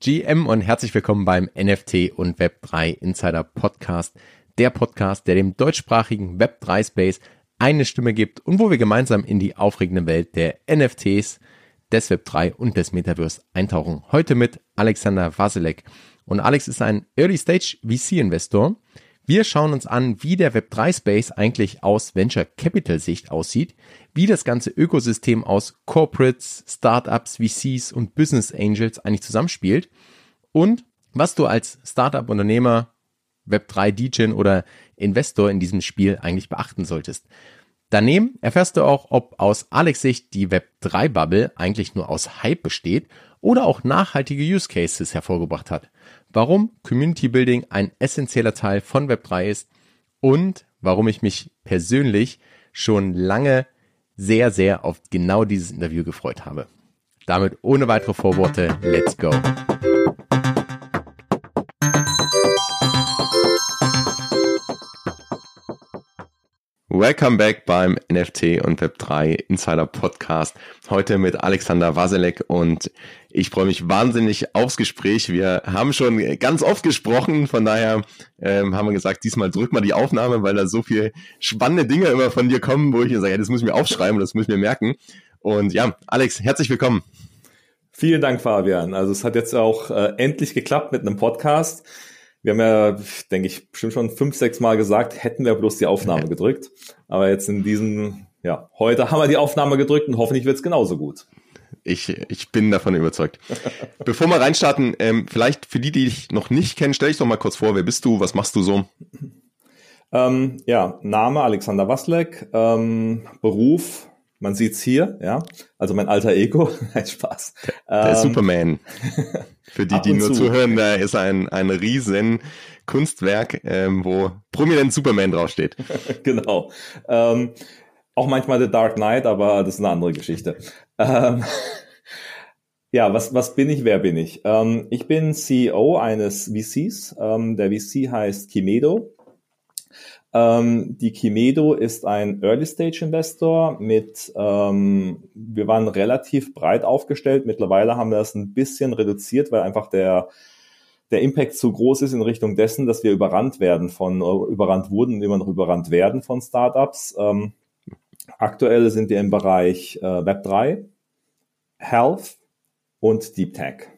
GM und herzlich willkommen beim NFT und Web3 Insider Podcast. Der Podcast, der dem deutschsprachigen Web3 Space eine Stimme gibt und wo wir gemeinsam in die aufregende Welt der NFTs, des Web3 und des Metaverse eintauchen. Heute mit Alexander Wasilek. Und Alex ist ein Early Stage VC Investor. Wir schauen uns an, wie der Web3 Space eigentlich aus Venture Capital Sicht aussieht, wie das ganze Ökosystem aus Corporates, Startups, VCs und Business Angels eigentlich zusammenspielt und was du als Startup-Unternehmer, Web3 DJ oder Investor in diesem Spiel eigentlich beachten solltest. Daneben erfährst du auch, ob aus Alex Sicht die Web3-Bubble eigentlich nur aus Hype besteht oder auch nachhaltige Use Cases hervorgebracht hat. Warum Community Building ein essentieller Teil von Web3 ist und warum ich mich persönlich schon lange sehr, sehr auf genau dieses Interview gefreut habe. Damit ohne weitere Vorworte, let's go. Welcome back beim NFT und Web3 Insider Podcast. Heute mit Alexander Waselek und ich freue mich wahnsinnig aufs Gespräch. Wir haben schon ganz oft gesprochen, von daher ähm, haben wir gesagt, diesmal drück mal die Aufnahme, weil da so viele spannende Dinge immer von dir kommen, wo ich sage, ja, das muss ich mir aufschreiben, das muss ich mir merken. Und ja, Alex, herzlich willkommen. Vielen Dank, Fabian. Also es hat jetzt auch äh, endlich geklappt mit einem Podcast. Wir haben ja, denke ich, bestimmt schon fünf, sechs Mal gesagt, hätten wir bloß die Aufnahme gedrückt. Aber jetzt in diesem, ja, heute haben wir die Aufnahme gedrückt und hoffentlich wird es genauso gut. Ich, ich bin davon überzeugt. Bevor wir reinstarten, ähm, vielleicht für die, die dich noch nicht kennen, stell dich doch mal kurz vor, wer bist du, was machst du so? Ähm, ja, Name Alexander Waslek, ähm, Beruf, man sieht's hier, ja, also mein alter Ego, nein, Spaß. Der ähm, Superman. Für die, die nur zu. zuhören, da ist ein, ein riesen Kunstwerk, ähm, wo prominent Superman draufsteht. genau. Ähm, auch manchmal The Dark Knight, aber das ist eine andere Geschichte. Ähm, ja, was, was bin ich, wer bin ich? Ähm, ich bin CEO eines VCs. Ähm, der VC heißt Kimedo. Ähm, die Kimedo ist ein Early-Stage-Investor mit, ähm, wir waren relativ breit aufgestellt. Mittlerweile haben wir das ein bisschen reduziert, weil einfach der, der Impact zu groß ist in Richtung dessen, dass wir überrannt werden von, überrannt wurden und immer noch überrannt werden von Startups. Ähm, aktuell sind wir im Bereich äh, Web3, Health und Deep Tech.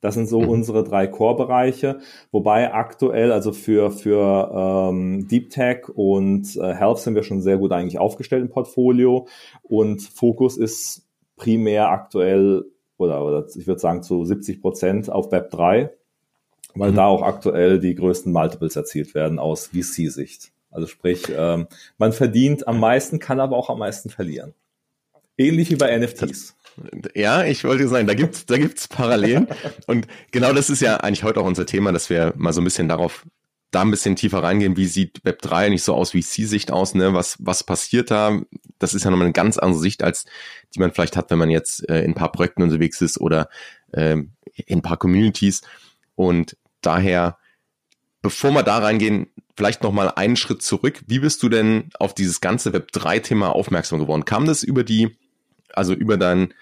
Das sind so mhm. unsere drei Core-Bereiche, wobei aktuell, also für, für ähm, Deep Tech und äh, Health sind wir schon sehr gut eigentlich aufgestellt im Portfolio und Fokus ist primär aktuell oder, oder ich würde sagen zu 70 Prozent auf Web 3, weil mhm. da auch aktuell die größten Multiples erzielt werden aus VC-Sicht. Also sprich, ähm, man verdient am meisten, kann aber auch am meisten verlieren. Ähnlich wie bei NFTs. Ja, ich wollte sagen, da gibt's, da gibt's Parallelen. Und genau das ist ja eigentlich heute auch unser Thema, dass wir mal so ein bisschen darauf, da ein bisschen tiefer reingehen. Wie sieht Web 3 nicht so aus wie C-Sicht aus, ne? Was, was passiert da? Das ist ja nochmal eine ganz andere Sicht, als die man vielleicht hat, wenn man jetzt äh, in ein paar Projekten unterwegs ist oder äh, in ein paar Communities. Und daher, bevor wir da reingehen, vielleicht nochmal einen Schritt zurück. Wie bist du denn auf dieses ganze Web 3-Thema aufmerksam geworden? Kam das über die also über dein,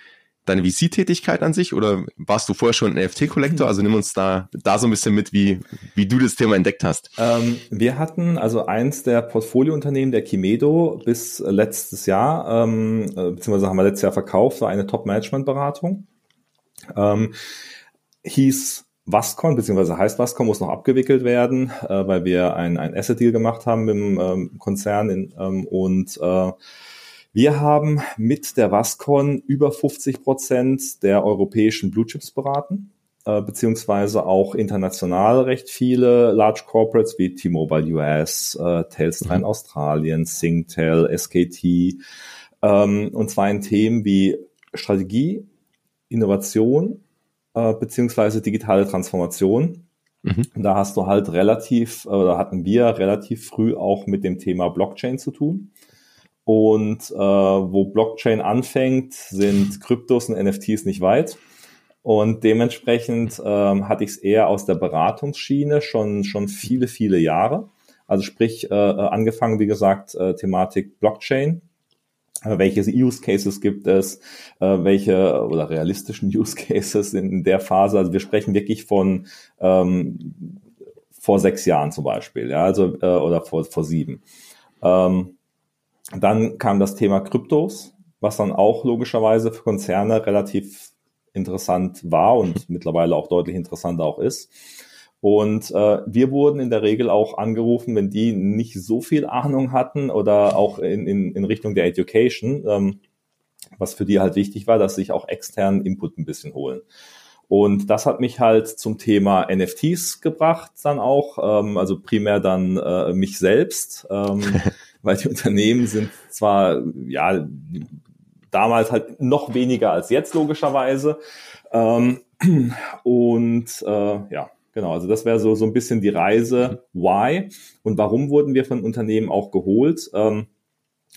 deine VC-Tätigkeit an sich oder warst du vorher schon ein NFT-Collector? Also nimm uns da, da so ein bisschen mit, wie, wie du das Thema entdeckt hast. Ähm, wir hatten also eins der Portfoliounternehmen der Kimedo bis letztes Jahr, ähm, äh, beziehungsweise haben wir letztes Jahr verkauft, war eine Top-Management-Beratung. Ähm, hieß Wascon, beziehungsweise heißt Wascon, muss noch abgewickelt werden, äh, weil wir ein, ein Asset-Deal gemacht haben mit dem ähm, Konzern in, ähm, und äh, wir haben mit der Wascon über 50 Prozent der europäischen Blue Chips beraten, äh, beziehungsweise auch international recht viele Large Corporates wie T-Mobile US, äh, Telstra in mhm. Australien, Singtel, SKT, ähm, und zwar in Themen wie Strategie, Innovation, äh, beziehungsweise digitale Transformation. Mhm. Da hast du halt relativ, oder hatten wir relativ früh auch mit dem Thema Blockchain zu tun. Und äh, wo Blockchain anfängt, sind Kryptos und NFTs nicht weit. Und dementsprechend ähm, hatte ich es eher aus der Beratungsschiene schon, schon viele, viele Jahre. Also sprich, äh, angefangen, wie gesagt, äh, Thematik Blockchain. Welche Use Cases gibt es, äh, welche oder realistischen Use Cases in der Phase. Also wir sprechen wirklich von ähm, vor sechs Jahren zum Beispiel, ja, also äh, oder vor, vor sieben. Ähm, dann kam das Thema Kryptos, was dann auch logischerweise für Konzerne relativ interessant war und mittlerweile auch deutlich interessanter auch ist. Und äh, wir wurden in der Regel auch angerufen, wenn die nicht so viel Ahnung hatten oder auch in, in, in Richtung der Education, ähm, was für die halt wichtig war, dass sie sich auch externen Input ein bisschen holen. Und das hat mich halt zum Thema NFTs gebracht dann auch, ähm, also primär dann äh, mich selbst, ähm, weil die Unternehmen sind zwar ja damals halt noch weniger als jetzt logischerweise ähm, und äh, ja Genau, also das wäre so, so ein bisschen die Reise, why und warum wurden wir von Unternehmen auch geholt. Ähm,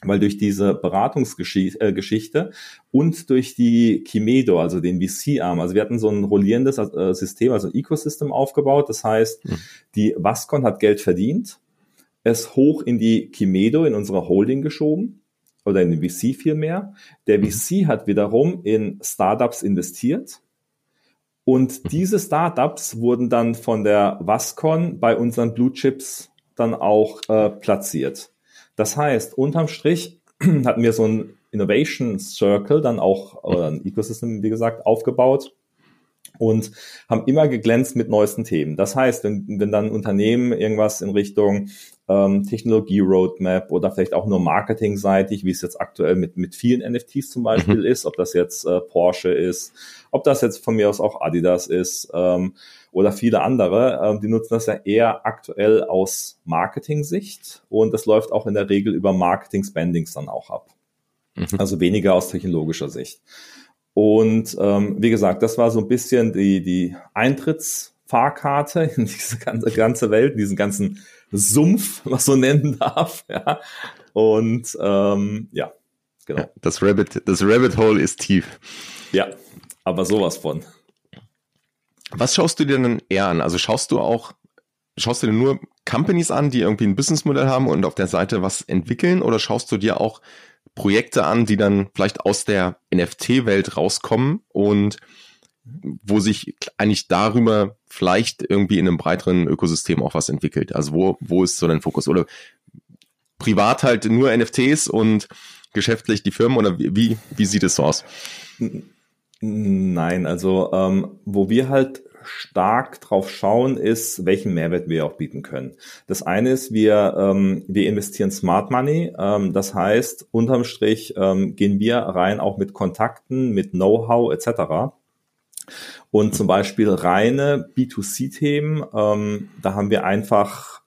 weil durch diese Beratungsgeschichte äh, und durch die Kimedo, also den VC-Arm, also wir hatten so ein rollierendes äh, System, also ein Ecosystem aufgebaut. Das heißt, mhm. die Vascon hat Geld verdient, es hoch in die Kimedo, in unsere Holding geschoben oder in den VC vielmehr. Der mhm. VC hat wiederum in Startups investiert und diese Startups wurden dann von der Vascon bei unseren Blue Chips dann auch äh, platziert. Das heißt, unterm Strich hatten wir so ein Innovation Circle dann auch, oder ein Ecosystem, wie gesagt, aufgebaut und haben immer geglänzt mit neuesten Themen. Das heißt, wenn, wenn dann Unternehmen irgendwas in Richtung ähm, Technologie-Roadmap oder vielleicht auch nur marketingseitig, wie es jetzt aktuell mit, mit vielen NFTs zum Beispiel mhm. ist, ob das jetzt äh, Porsche ist, ob das jetzt von mir aus auch Adidas ist ähm, oder viele andere, ähm, die nutzen das ja eher aktuell aus Marketing-Sicht und das läuft auch in der Regel über Marketing-Spendings dann auch ab. Mhm. Also weniger aus technologischer Sicht. Und ähm, wie gesagt, das war so ein bisschen die, die Eintrittsfahrkarte in diese ganze, ganze Welt, diesen ganzen Sumpf, was so nennen darf. Ja. Und ähm, ja, genau. Ja, das Rabbit, das Rabbit Hole ist tief. Ja, aber sowas von. Was schaust du dir denn eher an? Also schaust du auch, schaust du dir nur Companies an, die irgendwie ein Businessmodell haben und auf der Seite was entwickeln oder schaust du dir auch Projekte an, die dann vielleicht aus der NFT-Welt rauskommen und wo sich eigentlich darüber vielleicht irgendwie in einem breiteren Ökosystem auch was entwickelt. Also wo, wo ist so dein Fokus? Oder privat halt nur NFTs und geschäftlich die Firmen oder wie, wie sieht es so aus? Nein, also ähm, wo wir halt stark drauf schauen, ist, welchen Mehrwert wir auch bieten können. Das eine ist, wir, ähm, wir investieren Smart Money. Ähm, das heißt, unterm Strich ähm, gehen wir rein auch mit Kontakten, mit Know-how etc. Und zum Beispiel reine B2C-Themen, ähm, da haben wir einfach,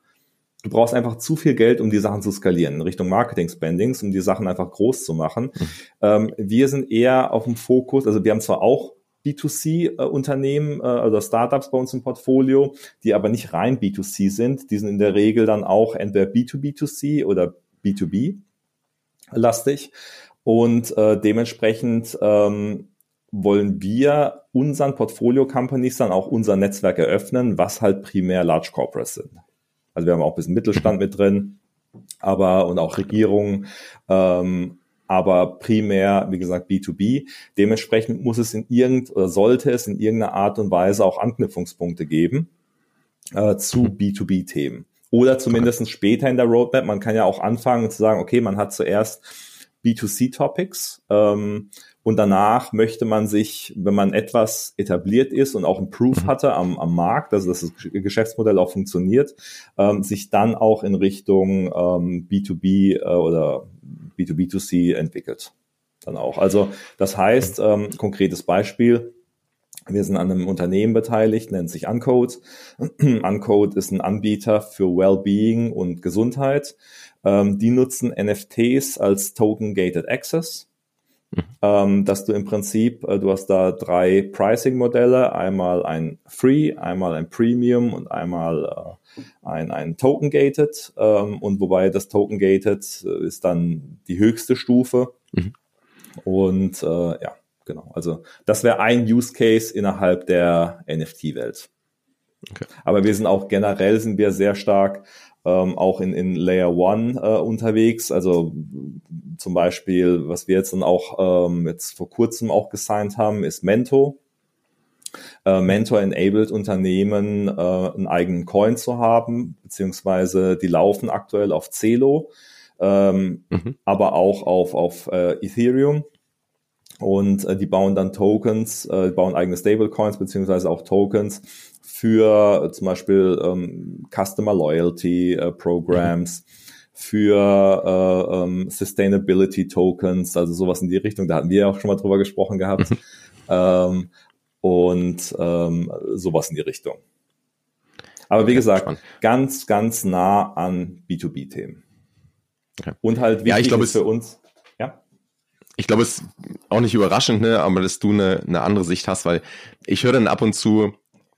du brauchst einfach zu viel Geld, um die Sachen zu skalieren, in Richtung Marketing-Spendings, um die Sachen einfach groß zu machen. Mhm. Ähm, wir sind eher auf dem Fokus, also wir haben zwar auch B2C-Unternehmen, äh, also Startups bei uns im Portfolio, die aber nicht rein B2C sind. Die sind in der Regel dann auch entweder B2B2C oder B2B lastig. Und äh, dementsprechend ähm, wollen wir unseren Portfolio-Companies dann auch unser Netzwerk eröffnen, was halt primär Large Corporates sind. Also wir haben auch ein bisschen Mittelstand mit drin, aber und auch Regierungen, ähm, aber primär, wie gesagt, B2B. Dementsprechend muss es in irgend oder sollte es in irgendeiner Art und Weise auch Anknüpfungspunkte geben äh, zu B2B-Themen. Oder zumindest später in der Roadmap. Man kann ja auch anfangen zu sagen, okay, man hat zuerst B2C-Topics ähm, und danach möchte man sich, wenn man etwas etabliert ist und auch ein Proof mhm. hatte am, am Markt, also dass das Geschäftsmodell auch funktioniert, ähm, sich dann auch in Richtung ähm, B2B äh, oder B2B2C entwickelt. Dann auch. Also das heißt, ähm, konkretes Beispiel, wir sind an einem Unternehmen beteiligt, nennt sich Uncode. Uncode ist ein Anbieter für Wellbeing und Gesundheit. Ähm, die nutzen NFTs als Token-Gated Access. Mhm. Ähm, dass du im Prinzip, äh, du hast da drei Pricing-Modelle, einmal ein Free, einmal ein Premium und einmal äh, ein, ein Token-Gated. Ähm, und wobei das Token-Gated äh, ist dann die höchste Stufe. Mhm. Und äh, ja, genau. Also das wäre ein Use Case innerhalb der NFT-Welt. Okay. Aber wir sind auch generell sind wir sehr stark ähm, auch in, in Layer One äh, unterwegs. Also zum Beispiel, was wir jetzt dann auch ähm, jetzt vor kurzem auch gesigned haben, ist Mento. Äh, Mentor enabled Unternehmen, äh, einen eigenen Coin zu haben, beziehungsweise die laufen aktuell auf Celo, ähm, mhm. aber auch auf, auf äh, Ethereum und äh, die bauen dann Tokens, äh, bauen eigene Stablecoins beziehungsweise auch Tokens für äh, zum Beispiel ähm, Customer Loyalty äh, Programs, mhm. für äh, ähm, Sustainability Tokens, also sowas in die Richtung. Da hatten wir auch schon mal drüber gesprochen gehabt. Mhm. Ähm, und ähm, sowas in die Richtung. Aber wie okay, gesagt, spannend. ganz, ganz nah an B2B-Themen. Okay. Und halt wichtig ja, ich glaube, ist für uns, ich glaube, es ist auch nicht überraschend, ne, aber dass du eine, eine andere Sicht hast, weil ich höre dann ab und zu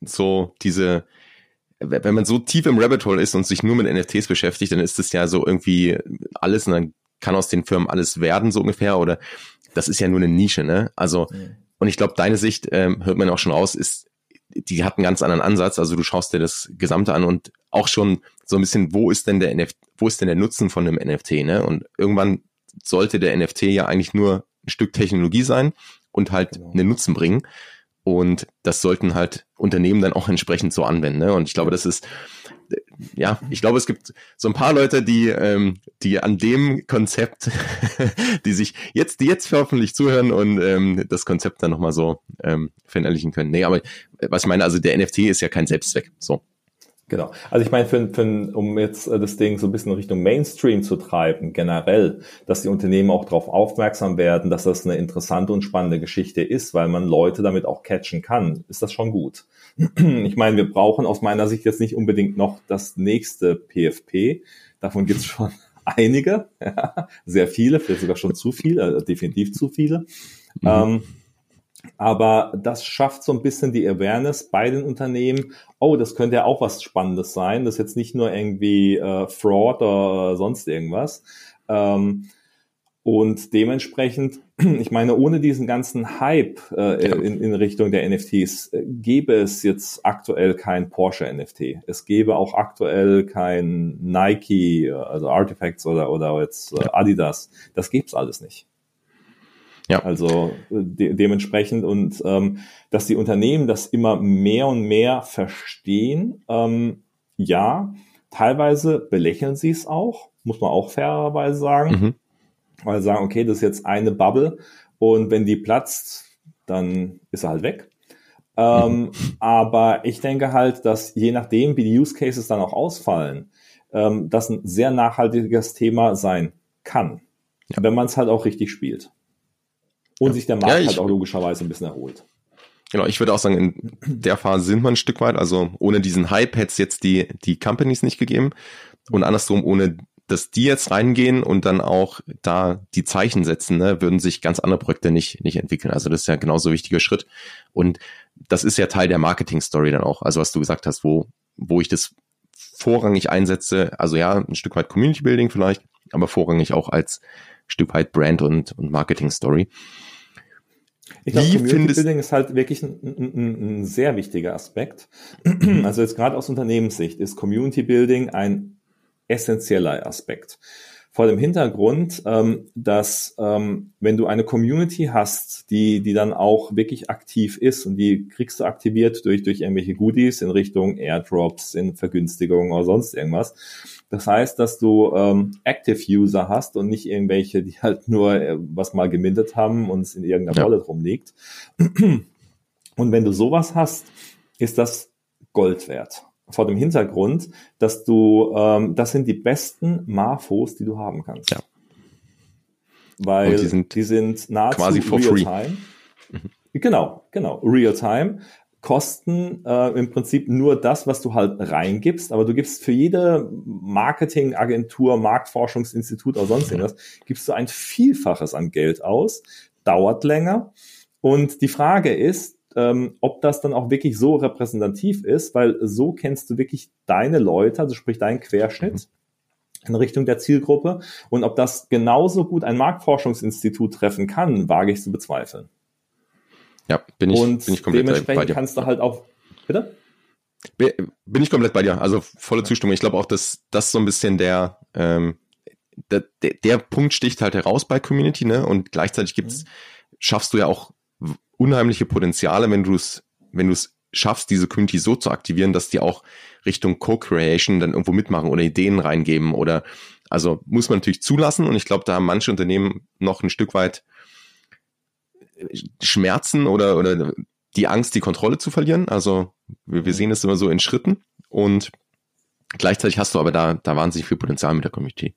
so diese, wenn man so tief im Rabbit Hole ist und sich nur mit NFTs beschäftigt, dann ist das ja so irgendwie alles und dann kann aus den Firmen alles werden, so ungefähr, oder das ist ja nur eine Nische, ne? Also, mhm. und ich glaube, deine Sicht, ähm, hört man auch schon raus, ist, die hat einen ganz anderen Ansatz. Also du schaust dir das Gesamte an und auch schon so ein bisschen, wo ist denn der NFT, wo ist denn der Nutzen von einem NFT, ne? Und irgendwann sollte der NFT ja eigentlich nur ein Stück Technologie sein und halt genau. einen Nutzen bringen. Und das sollten halt Unternehmen dann auch entsprechend so anwenden. Ne? Und ich glaube, das ist, ja, ich glaube, es gibt so ein paar Leute, die, ähm, die an dem Konzept, die sich jetzt, die jetzt hoffentlich zuhören und ähm, das Konzept dann nochmal so ähm, verinnerlichen können. Nee, aber was ich meine, also der NFT ist ja kein Selbstzweck. So. Genau. Also ich meine, für, für, um jetzt äh, das Ding so ein bisschen Richtung Mainstream zu treiben, generell, dass die Unternehmen auch darauf aufmerksam werden, dass das eine interessante und spannende Geschichte ist, weil man Leute damit auch catchen kann, ist das schon gut. Ich meine, wir brauchen aus meiner Sicht jetzt nicht unbedingt noch das nächste PFP. Davon gibt es schon einige, ja, sehr viele, vielleicht sogar schon zu viele, äh, definitiv zu viele. Mhm. Ähm, aber das schafft so ein bisschen die Awareness bei den Unternehmen. Oh, das könnte ja auch was Spannendes sein. Das ist jetzt nicht nur irgendwie äh, Fraud oder sonst irgendwas. Ähm, und dementsprechend, ich meine, ohne diesen ganzen Hype äh, in, in Richtung der NFTs äh, gäbe es jetzt aktuell kein Porsche NFT. Es gäbe auch aktuell kein Nike, also Artifacts oder, oder jetzt äh, Adidas. Das gibt's alles nicht. Ja. Also äh, de dementsprechend und ähm, dass die Unternehmen das immer mehr und mehr verstehen, ähm, ja, teilweise belächeln sie es auch, muss man auch fairerweise sagen, mhm. weil sie sagen, okay, das ist jetzt eine Bubble und wenn die platzt, dann ist er halt weg. Ähm, mhm. Aber ich denke halt, dass je nachdem, wie die Use Cases dann auch ausfallen, ähm, das ein sehr nachhaltiges Thema sein kann, ja. wenn man es halt auch richtig spielt. Und ja. sich der Markt ja, halt auch logischerweise ein bisschen erholt. Genau, ich würde auch sagen, in der Phase sind wir ein Stück weit. Also ohne diesen Hype hätte es jetzt die, die Companies nicht gegeben. Und andersrum, ohne dass die jetzt reingehen und dann auch da die Zeichen setzen, ne, würden sich ganz andere Projekte nicht, nicht entwickeln. Also das ist ja genauso ein wichtiger Schritt. Und das ist ja Teil der Marketing-Story dann auch. Also was du gesagt hast, wo, wo ich das vorrangig einsetze, also ja, ein Stück weit Community Building vielleicht, aber vorrangig auch als Stück weit Brand und, und Marketing-Story. Ich glaube, Community Building ist halt wirklich ein, ein, ein sehr wichtiger Aspekt. Also jetzt gerade aus Unternehmenssicht ist Community Building ein essentieller Aspekt vor dem Hintergrund, ähm, dass ähm, wenn du eine Community hast, die, die dann auch wirklich aktiv ist und die kriegst du aktiviert durch, durch irgendwelche Goodies in Richtung Airdrops, in Vergünstigungen oder sonst irgendwas. Das heißt, dass du ähm, Active User hast und nicht irgendwelche, die halt nur äh, was mal gemintet haben und es in irgendeiner ja. Wallet rumliegt. Und wenn du sowas hast, ist das Gold wert vor dem Hintergrund, dass du, ähm, das sind die besten Marfos, die du haben kannst. Ja. Weil die sind, die sind nahezu quasi for real free. time. Mhm. Genau, genau, real time. Kosten äh, im Prinzip nur das, was du halt reingibst, aber du gibst für jede Marketingagentur, Marktforschungsinstitut oder sonst irgendwas, gibst du ein Vielfaches an Geld aus, dauert länger. Und die Frage ist, ähm, ob das dann auch wirklich so repräsentativ ist, weil so kennst du wirklich deine Leute, also sprich deinen Querschnitt in Richtung der Zielgruppe. Und ob das genauso gut ein Marktforschungsinstitut treffen kann, wage ich zu bezweifeln. Ja, bin ich, und bin ich komplett dementsprechend bei dir. kannst du halt auch, bitte? Bin ich komplett bei dir. Also volle Zustimmung. Ich glaube auch, dass das so ein bisschen der, ähm, der, der, der Punkt sticht halt heraus bei Community, ne? Und gleichzeitig gibt's, mhm. schaffst du ja auch unheimliche Potenziale, wenn du es, wenn du es schaffst, diese Community so zu aktivieren, dass die auch Richtung Co-Creation dann irgendwo mitmachen oder Ideen reingeben oder also muss man natürlich zulassen und ich glaube, da haben manche Unternehmen noch ein Stück weit Schmerzen oder, oder die Angst, die Kontrolle zu verlieren. Also wir, wir sehen es immer so in Schritten und gleichzeitig hast du aber da, da wahnsinnig viel Potenzial mit der Community.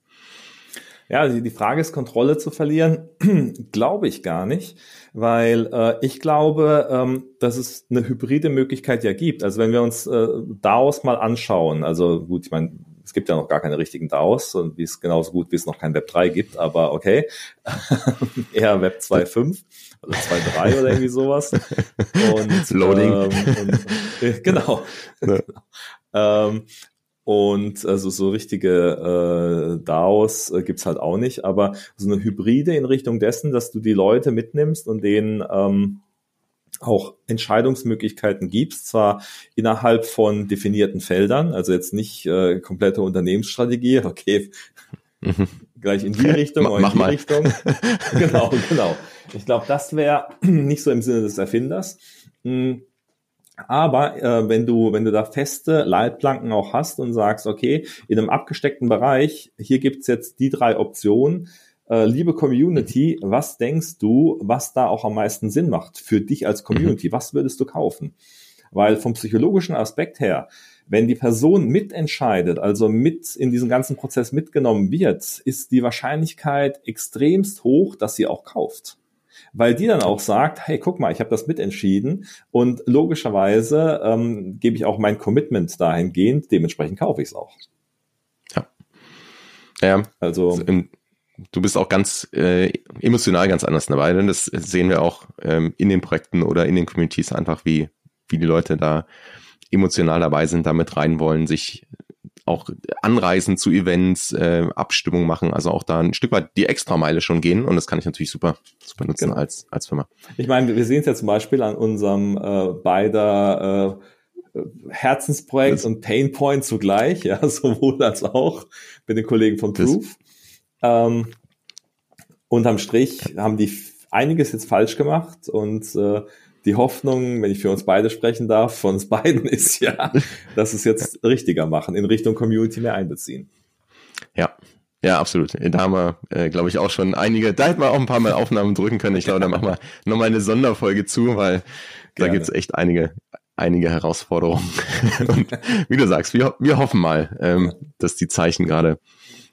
Ja, die Frage ist, Kontrolle zu verlieren, glaube ich gar nicht, weil äh, ich glaube, ähm, dass es eine hybride Möglichkeit ja gibt. Also wenn wir uns äh, DAOs mal anschauen, also gut, ich meine, es gibt ja noch gar keine richtigen DAOs und wie es genauso gut, wie es noch kein Web 3 gibt, aber okay, eher Web 2.5 oder 2.3 oder irgendwie sowas. Und, Loading. Ähm, und, äh, genau. Ja. ähm, und also so richtige äh, DAOs äh, gibt's halt auch nicht, aber so eine Hybride in Richtung dessen, dass du die Leute mitnimmst und denen ähm, auch Entscheidungsmöglichkeiten gibst, zwar innerhalb von definierten Feldern, also jetzt nicht äh, komplette Unternehmensstrategie, okay, mhm. gleich in die Richtung oder in die mal. Richtung. genau, genau. Ich glaube, das wäre nicht so im Sinne des Erfinders. Mhm aber äh, wenn du, wenn du da feste Leitplanken auch hast und sagst, okay, in einem abgesteckten Bereich, hier gibt's jetzt die drei Optionen, äh, liebe Community, was denkst du, was da auch am meisten Sinn macht für dich als Community? Mhm. Was würdest du kaufen? Weil vom psychologischen Aspekt her, wenn die Person mitentscheidet, also mit in diesen ganzen Prozess mitgenommen wird, ist die Wahrscheinlichkeit extremst hoch, dass sie auch kauft weil die dann auch sagt, hey, guck mal, ich habe das mitentschieden und logischerweise ähm, gebe ich auch mein Commitment dahingehend, dementsprechend kaufe ich es auch. Ja. Ja, also du bist auch ganz äh, emotional ganz anders dabei, denn das sehen wir auch ähm, in den Projekten oder in den Communities einfach, wie, wie die Leute da emotional dabei sind, damit rein wollen, sich auch anreisen zu Events, äh, Abstimmung machen, also auch da ein Stück weit die Extrameile schon gehen und das kann ich natürlich super, super nutzen genau. als, als Firma. Ich meine, wir sehen es ja zum Beispiel an unserem äh, beider äh, Herzensprojekt das und Painpoint zugleich, ja, sowohl als auch mit den Kollegen von Proof. Ähm, unterm Strich haben die einiges jetzt falsch gemacht und äh, die Hoffnung, wenn ich für uns beide sprechen darf, von uns beiden ist ja, dass es jetzt richtiger machen, in Richtung Community mehr einbeziehen. Ja, ja, absolut. Da haben wir, äh, glaube ich, auch schon einige, da hätten wir auch ein paar Mal Aufnahmen drücken können. Ich glaube, da machen wir nochmal eine Sonderfolge zu, weil Gerne. da gibt es echt einige, einige Herausforderungen. Und wie du sagst, wir, wir hoffen mal, ähm, dass die Zeichen gerade,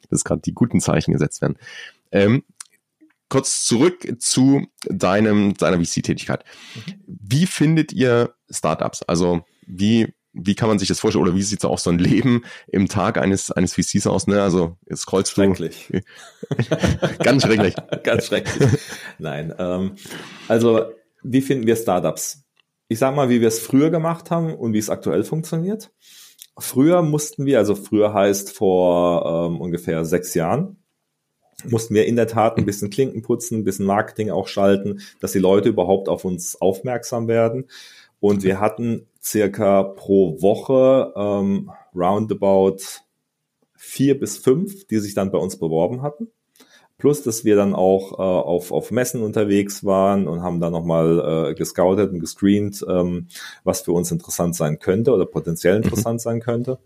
dass gerade die guten Zeichen gesetzt werden. Ähm, kurz zurück zu deinem, deiner VC-Tätigkeit. Wie findet ihr Startups? Also wie, wie kann man sich das vorstellen? Oder wie sieht auch so ein Leben im Tag eines, eines VCs aus? Ne? Also jetzt scrollst schrecklich. du. Ganz schrecklich. Ganz schrecklich. Nein. Ähm, also wie finden wir Startups? Ich sag mal, wie wir es früher gemacht haben und wie es aktuell funktioniert. Früher mussten wir, also früher heißt vor ähm, ungefähr sechs Jahren, mussten wir in der Tat ein bisschen Klinken putzen, ein bisschen Marketing auch schalten, dass die Leute überhaupt auf uns aufmerksam werden. Und wir hatten circa pro Woche ähm, roundabout vier bis fünf, die sich dann bei uns beworben hatten. Plus, dass wir dann auch äh, auf, auf Messen unterwegs waren und haben dann nochmal äh, gescoutet und gescreent, ähm, was für uns interessant sein könnte oder potenziell mhm. interessant mhm. sein könnte.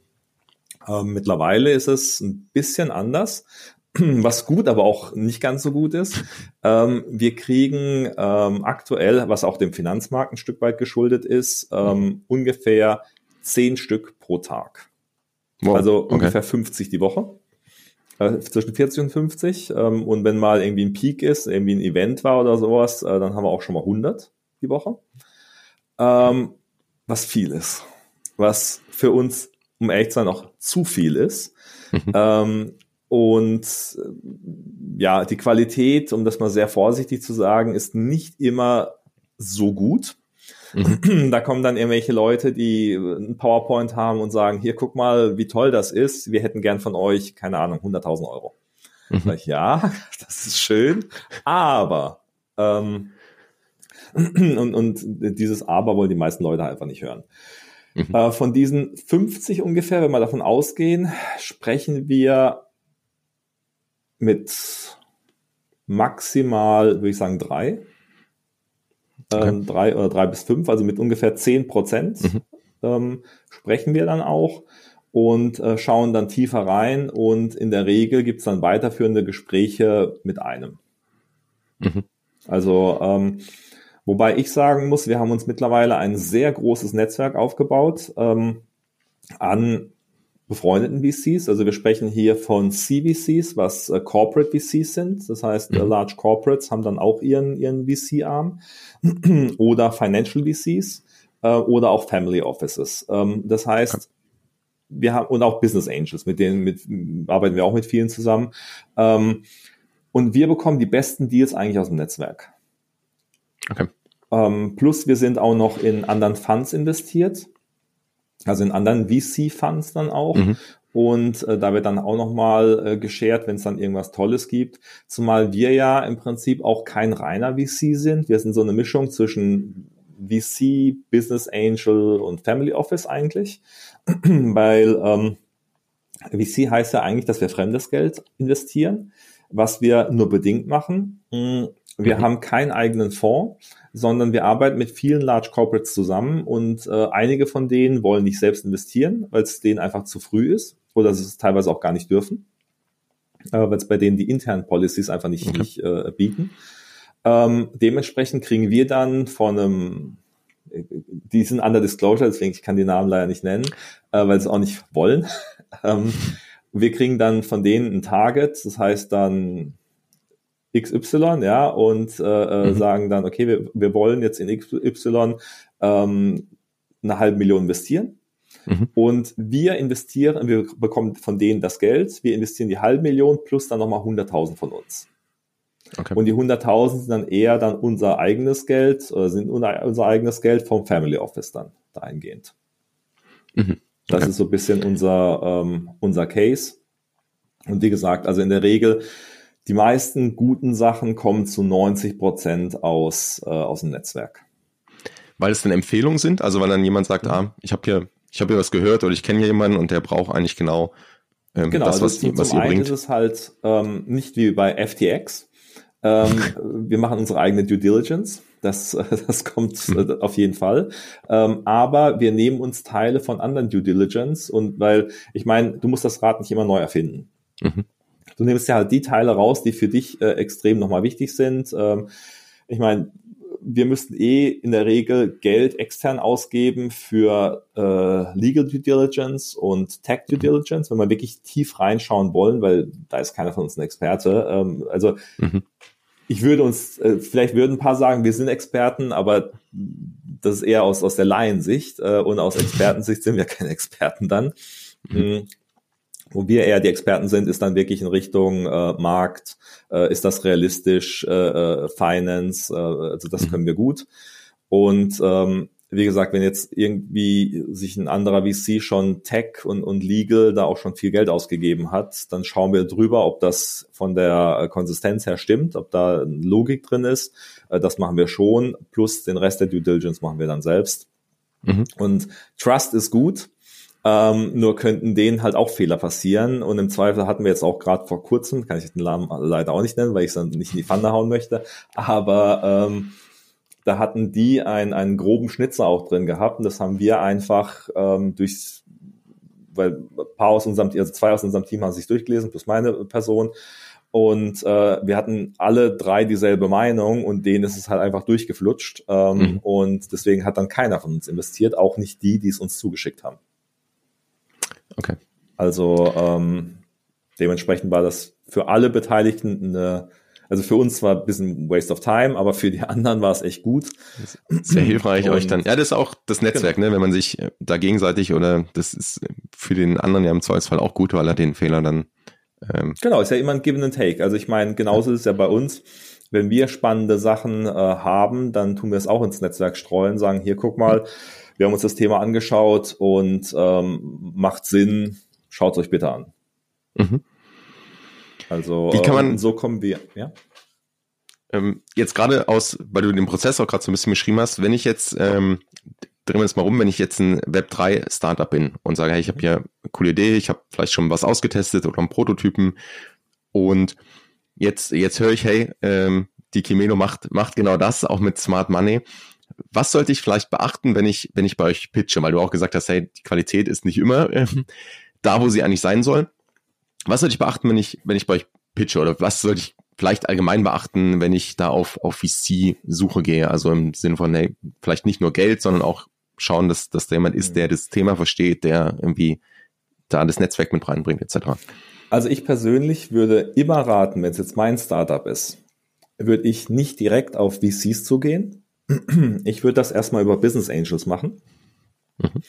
Ähm, mittlerweile ist es ein bisschen anders was gut, aber auch nicht ganz so gut ist. Ähm, wir kriegen ähm, aktuell, was auch dem Finanzmarkt ein Stück weit geschuldet ist, ähm, ungefähr zehn Stück pro Tag. Wow, also okay. ungefähr 50 die Woche. Äh, zwischen 40 und 50. Ähm, und wenn mal irgendwie ein Peak ist, irgendwie ein Event war oder sowas, äh, dann haben wir auch schon mal 100 die Woche. Ähm, was viel ist. Was für uns, um ehrlich zu sein, auch zu viel ist. ähm, und äh, ja, die Qualität, um das mal sehr vorsichtig zu sagen, ist nicht immer so gut. Mhm. Da kommen dann irgendwelche Leute, die ein PowerPoint haben und sagen, hier guck mal, wie toll das ist. Wir hätten gern von euch, keine Ahnung, 100.000 Euro. Mhm. Ich, ja, das ist schön, aber ähm, und, und dieses Aber wollen die meisten Leute einfach nicht hören. Mhm. Äh, von diesen 50 ungefähr, wenn wir davon ausgehen, sprechen wir mit maximal, würde ich sagen, drei. Okay. Ähm, drei oder drei bis fünf, also mit ungefähr zehn Prozent mhm. ähm, sprechen wir dann auch und äh, schauen dann tiefer rein und in der Regel gibt's dann weiterführende Gespräche mit einem. Mhm. Also ähm, wobei ich sagen muss, wir haben uns mittlerweile ein sehr großes Netzwerk aufgebaut ähm, an befreundeten VCs. Also wir sprechen hier von CVCs, was äh, Corporate VCs sind. Das heißt, äh, mhm. Large Corporates haben dann auch ihren, ihren VC-Arm oder Financial VCs äh, oder auch Family Offices. Ähm, das heißt, wir haben und auch Business Angels, mit denen mit, arbeiten wir auch mit vielen zusammen. Ähm, und wir bekommen die besten Deals eigentlich aus dem Netzwerk. Okay. Ähm, plus wir sind auch noch in anderen Funds investiert, also in anderen VC-Funds dann auch. Mhm. Und äh, da wird dann auch nochmal äh, geshared, wenn es dann irgendwas Tolles gibt. Zumal wir ja im Prinzip auch kein reiner VC sind. Wir sind so eine Mischung zwischen VC, Business Angel und Family Office eigentlich. Weil ähm, VC heißt ja eigentlich, dass wir fremdes Geld investieren was wir nur bedingt machen. Mm, wir mhm. haben keinen eigenen Fonds, sondern wir arbeiten mit vielen Large Corporates zusammen und äh, einige von denen wollen nicht selbst investieren, weil es denen einfach zu früh ist oder sie es teilweise auch gar nicht dürfen, äh, weil es bei denen die internen Policies einfach nicht, okay. nicht äh, bieten. Ähm, dementsprechend kriegen wir dann von einem die sind under disclosure, deswegen ich kann die Namen leider nicht nennen, äh, weil sie auch nicht wollen. ähm, wir kriegen dann von denen ein Target, das heißt dann XY, ja, und äh, äh, mhm. sagen dann, okay, wir, wir wollen jetzt in XY ähm, eine halbe Million investieren. Mhm. Und wir investieren, wir bekommen von denen das Geld, wir investieren die halbe Million plus dann nochmal 100.000 von uns. Okay. Und die 100.000 sind dann eher dann unser eigenes Geld, oder sind unser eigenes Geld vom Family Office dann dahingehend. Mhm. Das okay. ist so ein bisschen unser, ähm, unser Case. Und wie gesagt, also in der Regel, die meisten guten Sachen kommen zu 90 Prozent aus, äh, aus dem Netzwerk. Weil es dann Empfehlungen sind? Also weil dann jemand sagt, ah, ich habe hier, ich habe hier was gehört oder ich kenne hier jemanden und der braucht eigentlich genau, ähm, genau das, was, also was ihr bringt. Ist es halt ähm, nicht wie bei FTX. Ähm, wir machen unsere eigene Due Diligence. Das, das kommt mhm. auf jeden Fall. Ähm, aber wir nehmen uns Teile von anderen Due Diligence und weil, ich meine, du musst das Rad nicht immer neu erfinden. Mhm. Du nimmst ja halt die Teile raus, die für dich äh, extrem nochmal wichtig sind. Ähm, ich meine, wir müssten eh in der Regel Geld extern ausgeben für äh, Legal Due Diligence und Tech Due mhm. Diligence, wenn wir wirklich tief reinschauen wollen, weil da ist keiner von uns ein Experte. Ähm, also mhm ich würde uns, äh, vielleicht würden ein paar sagen, wir sind Experten, aber das ist eher aus, aus der Laiensicht äh, und aus Expertensicht sind wir keine Experten dann. Mhm. mhm. Wo wir eher die Experten sind, ist dann wirklich in Richtung äh, Markt, äh, ist das realistisch, äh, äh Finance, äh, also das mhm. können wir gut. Und ähm, wie gesagt, wenn jetzt irgendwie sich ein anderer VC schon Tech und, und Legal da auch schon viel Geld ausgegeben hat, dann schauen wir drüber, ob das von der äh, Konsistenz her stimmt, ob da Logik drin ist. Äh, das machen wir schon. Plus den Rest der Due Diligence machen wir dann selbst. Mhm. Und Trust ist gut. Ähm, nur könnten denen halt auch Fehler passieren. Und im Zweifel hatten wir jetzt auch gerade vor kurzem, kann ich den Namen leider auch nicht nennen, weil ich es dann nicht in die Pfanne hauen möchte, aber ähm, da hatten die einen, einen groben Schnitzer auch drin gehabt und das haben wir einfach ähm, durch, weil ein paar aus unserem, also zwei aus unserem Team haben sich durchgelesen, plus meine Person. Und äh, wir hatten alle drei dieselbe Meinung und denen ist es halt einfach durchgeflutscht. Ähm, mhm. Und deswegen hat dann keiner von uns investiert, auch nicht die, die es uns zugeschickt haben. Okay. Also ähm, dementsprechend war das für alle Beteiligten eine also für uns war ein bisschen Waste of Time, aber für die anderen war es echt gut. Sehr hilfreich und, euch dann. Ja, das ist auch das Netzwerk, genau. ne? wenn man sich äh, da gegenseitig oder das ist für den anderen ja im Zweifelsfall auch gut, weil er den Fehler dann. Ähm, genau, ist ja immer ein Give and Take. Also ich meine, genauso ist es ja bei uns. Wenn wir spannende Sachen äh, haben, dann tun wir es auch ins Netzwerk streuen, sagen, hier guck mal, wir haben uns das Thema angeschaut und ähm, macht Sinn, schaut es euch bitte an. Mhm. Also wie kann man ähm, so kommen wir, ja? Ähm, jetzt gerade aus, weil du den Prozess auch gerade so ein bisschen beschrieben hast, wenn ich jetzt ähm, drehen wir das mal rum, wenn ich jetzt ein Web3 Startup bin und sage, hey, ich habe hier eine coole Idee, ich habe vielleicht schon was ausgetestet oder einen Prototypen und jetzt, jetzt höre ich, hey, ähm, die Kimeno macht, macht genau das, auch mit Smart Money. Was sollte ich vielleicht beachten, wenn ich, wenn ich bei euch pitche? Weil du auch gesagt hast, hey, die Qualität ist nicht immer äh, da, wo sie eigentlich sein soll. Was sollte ich beachten, wenn ich, wenn ich bei euch pitche? Oder was sollte ich vielleicht allgemein beachten, wenn ich da auf, auf VC-Suche gehe? Also im Sinne von, hey, vielleicht nicht nur Geld, sondern auch schauen, dass, dass da jemand ist, der das Thema versteht, der irgendwie da das Netzwerk mit reinbringt, etc. Also ich persönlich würde immer raten, wenn es jetzt mein Startup ist, würde ich nicht direkt auf VCs zugehen. Ich würde das erstmal über Business Angels machen. Mhm.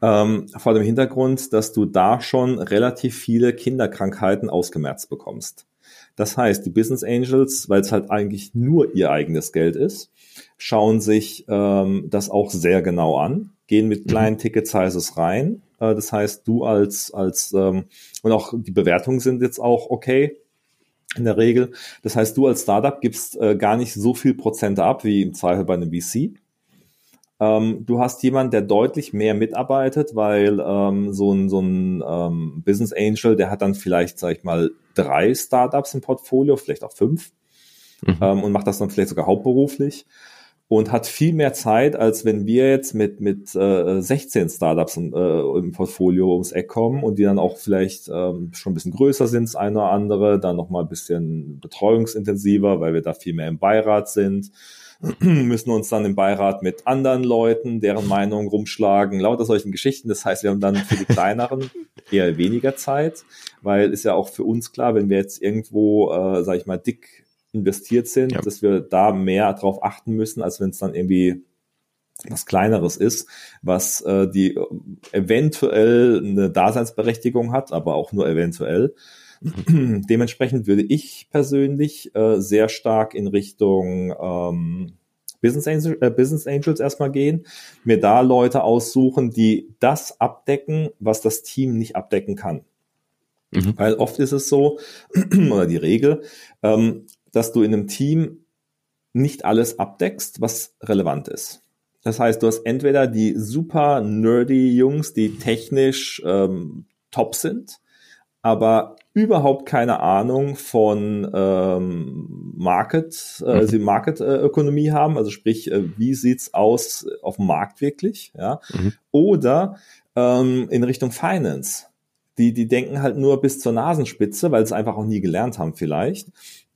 Ähm, vor dem Hintergrund, dass du da schon relativ viele Kinderkrankheiten ausgemerzt bekommst. Das heißt, die Business Angels, weil es halt eigentlich nur ihr eigenes Geld ist, schauen sich ähm, das auch sehr genau an, gehen mit mhm. kleinen Ticket Sizes rein. Äh, das heißt, du als als ähm, und auch die Bewertungen sind jetzt auch okay in der Regel. Das heißt, du als Startup gibst äh, gar nicht so viel Prozente ab wie im Zweifel bei einem VC. Ähm, du hast jemanden, der deutlich mehr mitarbeitet, weil ähm, so ein, so ein ähm, Business Angel, der hat dann vielleicht, sag ich mal, drei Startups im Portfolio, vielleicht auch fünf mhm. ähm, und macht das dann vielleicht sogar hauptberuflich und hat viel mehr Zeit, als wenn wir jetzt mit, mit äh, 16 Startups im, äh, im Portfolio ums Eck kommen und die dann auch vielleicht ähm, schon ein bisschen größer sind, das eine oder andere, dann nochmal ein bisschen betreuungsintensiver, weil wir da viel mehr im Beirat sind müssen uns dann im Beirat mit anderen Leuten, deren Meinung rumschlagen, lauter solchen Geschichten. Das heißt, wir haben dann für die kleineren eher weniger Zeit, weil ist ja auch für uns klar, wenn wir jetzt irgendwo, äh, sag ich mal, dick investiert sind, ja. dass wir da mehr drauf achten müssen, als wenn es dann irgendwie was Kleineres ist, was äh, die eventuell eine Daseinsberechtigung hat, aber auch nur eventuell. Dementsprechend würde ich persönlich äh, sehr stark in Richtung ähm, Business, Angel, äh, Business Angels erstmal gehen, mir da Leute aussuchen, die das abdecken, was das Team nicht abdecken kann. Mhm. Weil oft ist es so, oder die Regel, ähm, dass du in einem Team nicht alles abdeckst, was relevant ist. Das heißt, du hast entweder die super nerdy Jungs, die technisch ähm, top sind, aber überhaupt keine Ahnung von ähm, Market, äh, mhm. sie Market-Ökonomie äh, haben, also sprich, äh, wie sieht's aus auf dem Markt wirklich, ja, mhm. oder ähm, in Richtung Finance. Die, die denken halt nur bis zur Nasenspitze, weil sie es einfach auch nie gelernt haben vielleicht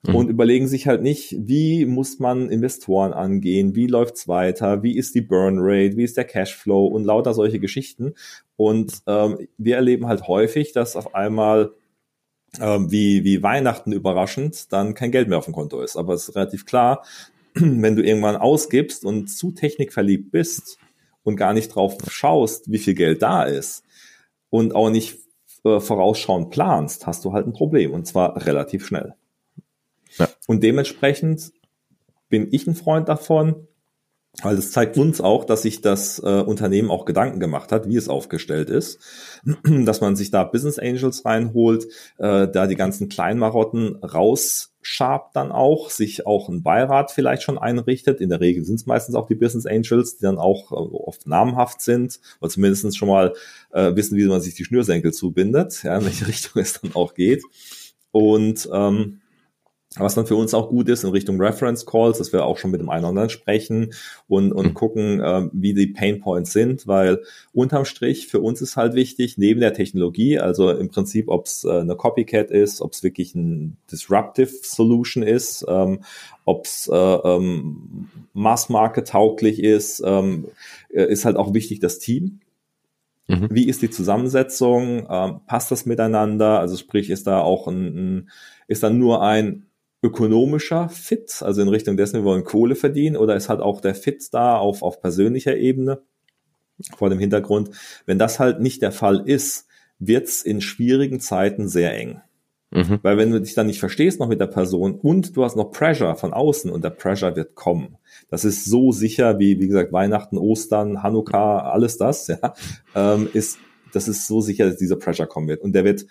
mhm. und überlegen sich halt nicht, wie muss man Investoren angehen, wie läuft's weiter, wie ist die Burn Rate, wie ist der Cashflow und lauter solche Geschichten. Und ähm, wir erleben halt häufig, dass auf einmal ähm, wie, wie Weihnachten überraschend dann kein Geld mehr auf dem Konto ist. Aber es ist relativ klar, wenn du irgendwann ausgibst und zu technikverliebt bist und gar nicht drauf schaust, wie viel Geld da ist und auch nicht äh, vorausschauend planst, hast du halt ein Problem und zwar relativ schnell. Ja. Und dementsprechend bin ich ein Freund davon, weil das zeigt uns auch, dass sich das äh, Unternehmen auch Gedanken gemacht hat, wie es aufgestellt ist, dass man sich da Business Angels reinholt, äh, da die ganzen Kleinmarotten rausschabt dann auch, sich auch ein Beirat vielleicht schon einrichtet. In der Regel sind es meistens auch die Business Angels, die dann auch äh, oft namhaft sind oder zumindest schon mal äh, wissen, wie man sich die Schnürsenkel zubindet, ja, in welche Richtung es dann auch geht. Und ähm, was dann für uns auch gut ist in Richtung Reference Calls, dass wir auch schon mit dem einen oder anderen sprechen und, und mhm. gucken, äh, wie die Pain Points sind, weil unterm Strich für uns ist halt wichtig, neben der Technologie, also im Prinzip, ob es äh, eine Copycat ist, ob es wirklich ein Disruptive Solution ist, ähm, ob es äh, ähm, Mass-Market tauglich ist, ähm, äh, ist halt auch wichtig das Team. Mhm. Wie ist die Zusammensetzung? Ähm, passt das miteinander? Also sprich, ist da auch ein, ein ist dann nur ein ökonomischer Fit, also in Richtung dessen, wir wollen Kohle verdienen, oder ist halt auch der Fit da auf, auf persönlicher Ebene vor dem Hintergrund? Wenn das halt nicht der Fall ist, wird's in schwierigen Zeiten sehr eng. Mhm. Weil wenn du dich dann nicht verstehst noch mit der Person und du hast noch Pressure von außen und der Pressure wird kommen. Das ist so sicher wie, wie gesagt, Weihnachten, Ostern, Hanukkah, alles das, ja, ähm, ist, das ist so sicher, dass dieser Pressure kommen wird. Und der wird,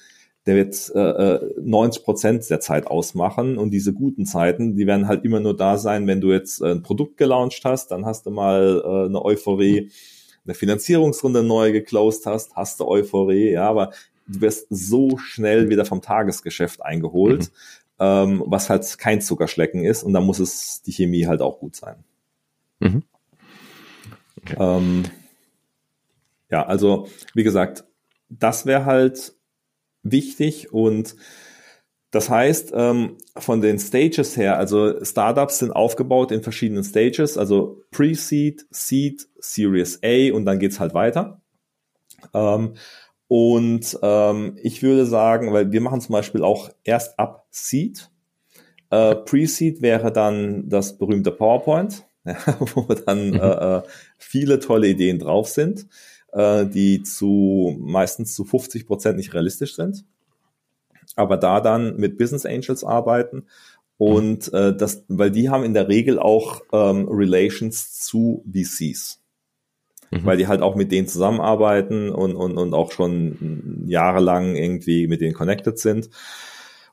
der wird äh, 90 äh, Prozent der Zeit ausmachen und diese guten Zeiten, die werden halt immer nur da sein, wenn du jetzt äh, ein Produkt gelauncht hast, dann hast du mal äh, eine Euphorie, eine Finanzierungsrunde neu geclosed hast, hast du Euphorie, ja, aber du wirst so schnell wieder vom Tagesgeschäft eingeholt, mhm. ähm, was halt kein Zuckerschlecken ist und da muss es die Chemie halt auch gut sein. Mhm. Okay. Ähm, ja, also wie gesagt, das wäre halt wichtig und das heißt, ähm, von den Stages her, also Startups sind aufgebaut in verschiedenen Stages, also Pre-Seed, Seed, Series A und dann geht's halt weiter. Ähm, und ähm, ich würde sagen, weil wir machen zum Beispiel auch erst ab Seed. Äh, Pre-Seed wäre dann das berühmte PowerPoint, ja, wo dann mhm. äh, äh, viele tolle Ideen drauf sind, äh, die zu meistens zu 50 Prozent nicht realistisch sind aber da dann mit Business Angels arbeiten und äh, das, weil die haben in der Regel auch ähm, Relations zu VCs. Mhm. Weil die halt auch mit denen zusammenarbeiten und, und, und auch schon jahrelang irgendwie mit denen connected sind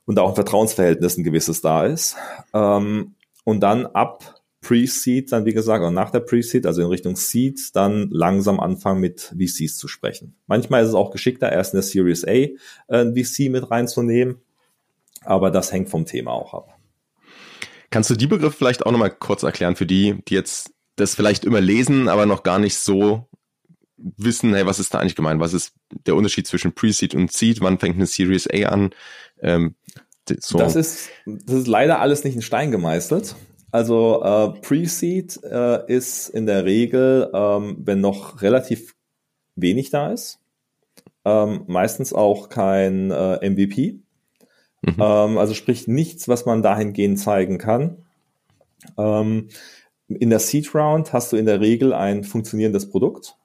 und da auch ein Vertrauensverhältnis ein gewisses da ist. Ähm, und dann ab Pre-Seed dann, wie gesagt, und nach der Pre-Seed, also in Richtung Seed, dann langsam anfangen mit VCs zu sprechen. Manchmal ist es auch geschickter, erst in der Series A äh, ein VC mit reinzunehmen, aber das hängt vom Thema auch ab. Kannst du die Begriffe vielleicht auch nochmal kurz erklären für die, die jetzt das vielleicht immer lesen, aber noch gar nicht so wissen, hey, was ist da eigentlich gemeint? Was ist der Unterschied zwischen Pre-Seed und Seed? Wann fängt eine Series A an? Ähm, so. Das ist, das ist leider alles nicht in Stein gemeißelt. Also äh, Pre-Seed äh, ist in der Regel, ähm, wenn noch relativ wenig da ist, ähm, meistens auch kein äh, MVP. Mhm. Ähm, also sprich nichts, was man dahingehend zeigen kann. Ähm, in der Seed Round hast du in der Regel ein funktionierendes Produkt.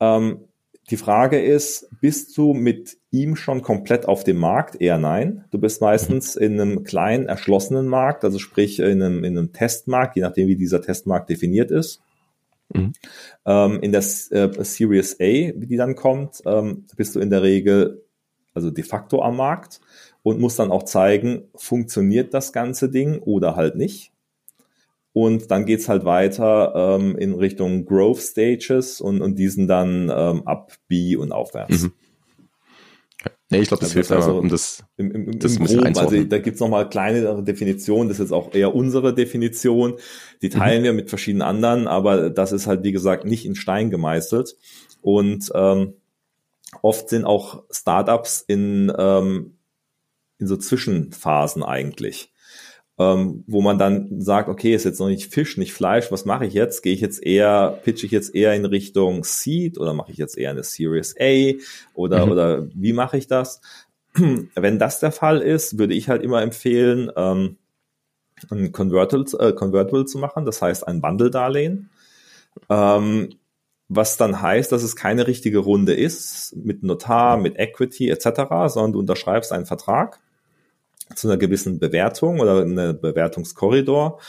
Ähm, die Frage ist, bist du mit ihm schon komplett auf dem Markt? Eher nein. Du bist meistens in einem kleinen, erschlossenen Markt, also sprich in einem, in einem Testmarkt, je nachdem, wie dieser Testmarkt definiert ist. Mhm. Ähm, in der äh, Series A, wie die dann kommt, ähm, bist du in der Regel also de facto am Markt und musst dann auch zeigen, funktioniert das ganze Ding oder halt nicht. Und dann geht's halt weiter ähm, in Richtung Growth Stages und, und diesen dann ähm, ab B und aufwärts. Mhm. Nee, ich glaube, das, das hilft also um das, im, im, im, das Groben, also da gibt's noch mal kleine Definitionen, das ist jetzt auch eher unsere Definition, die teilen mhm. wir mit verschiedenen anderen, aber das ist halt, wie gesagt, nicht in Stein gemeißelt und ähm, oft sind auch Startups in, ähm, in so Zwischenphasen eigentlich ähm, wo man dann sagt, okay, ist jetzt noch nicht Fisch, nicht Fleisch, was mache ich jetzt? Gehe ich jetzt eher, pitche ich jetzt eher in Richtung Seed oder mache ich jetzt eher eine Series A oder, mhm. oder wie mache ich das? Wenn das der Fall ist, würde ich halt immer empfehlen, ähm, ein Convertible, äh, Convertible zu machen, das heißt ein Bundle-Darlehen. Ähm, was dann heißt, dass es keine richtige Runde ist mit Notar, mit Equity etc., sondern du unterschreibst einen Vertrag zu einer gewissen Bewertung oder eine Bewertungskorridor,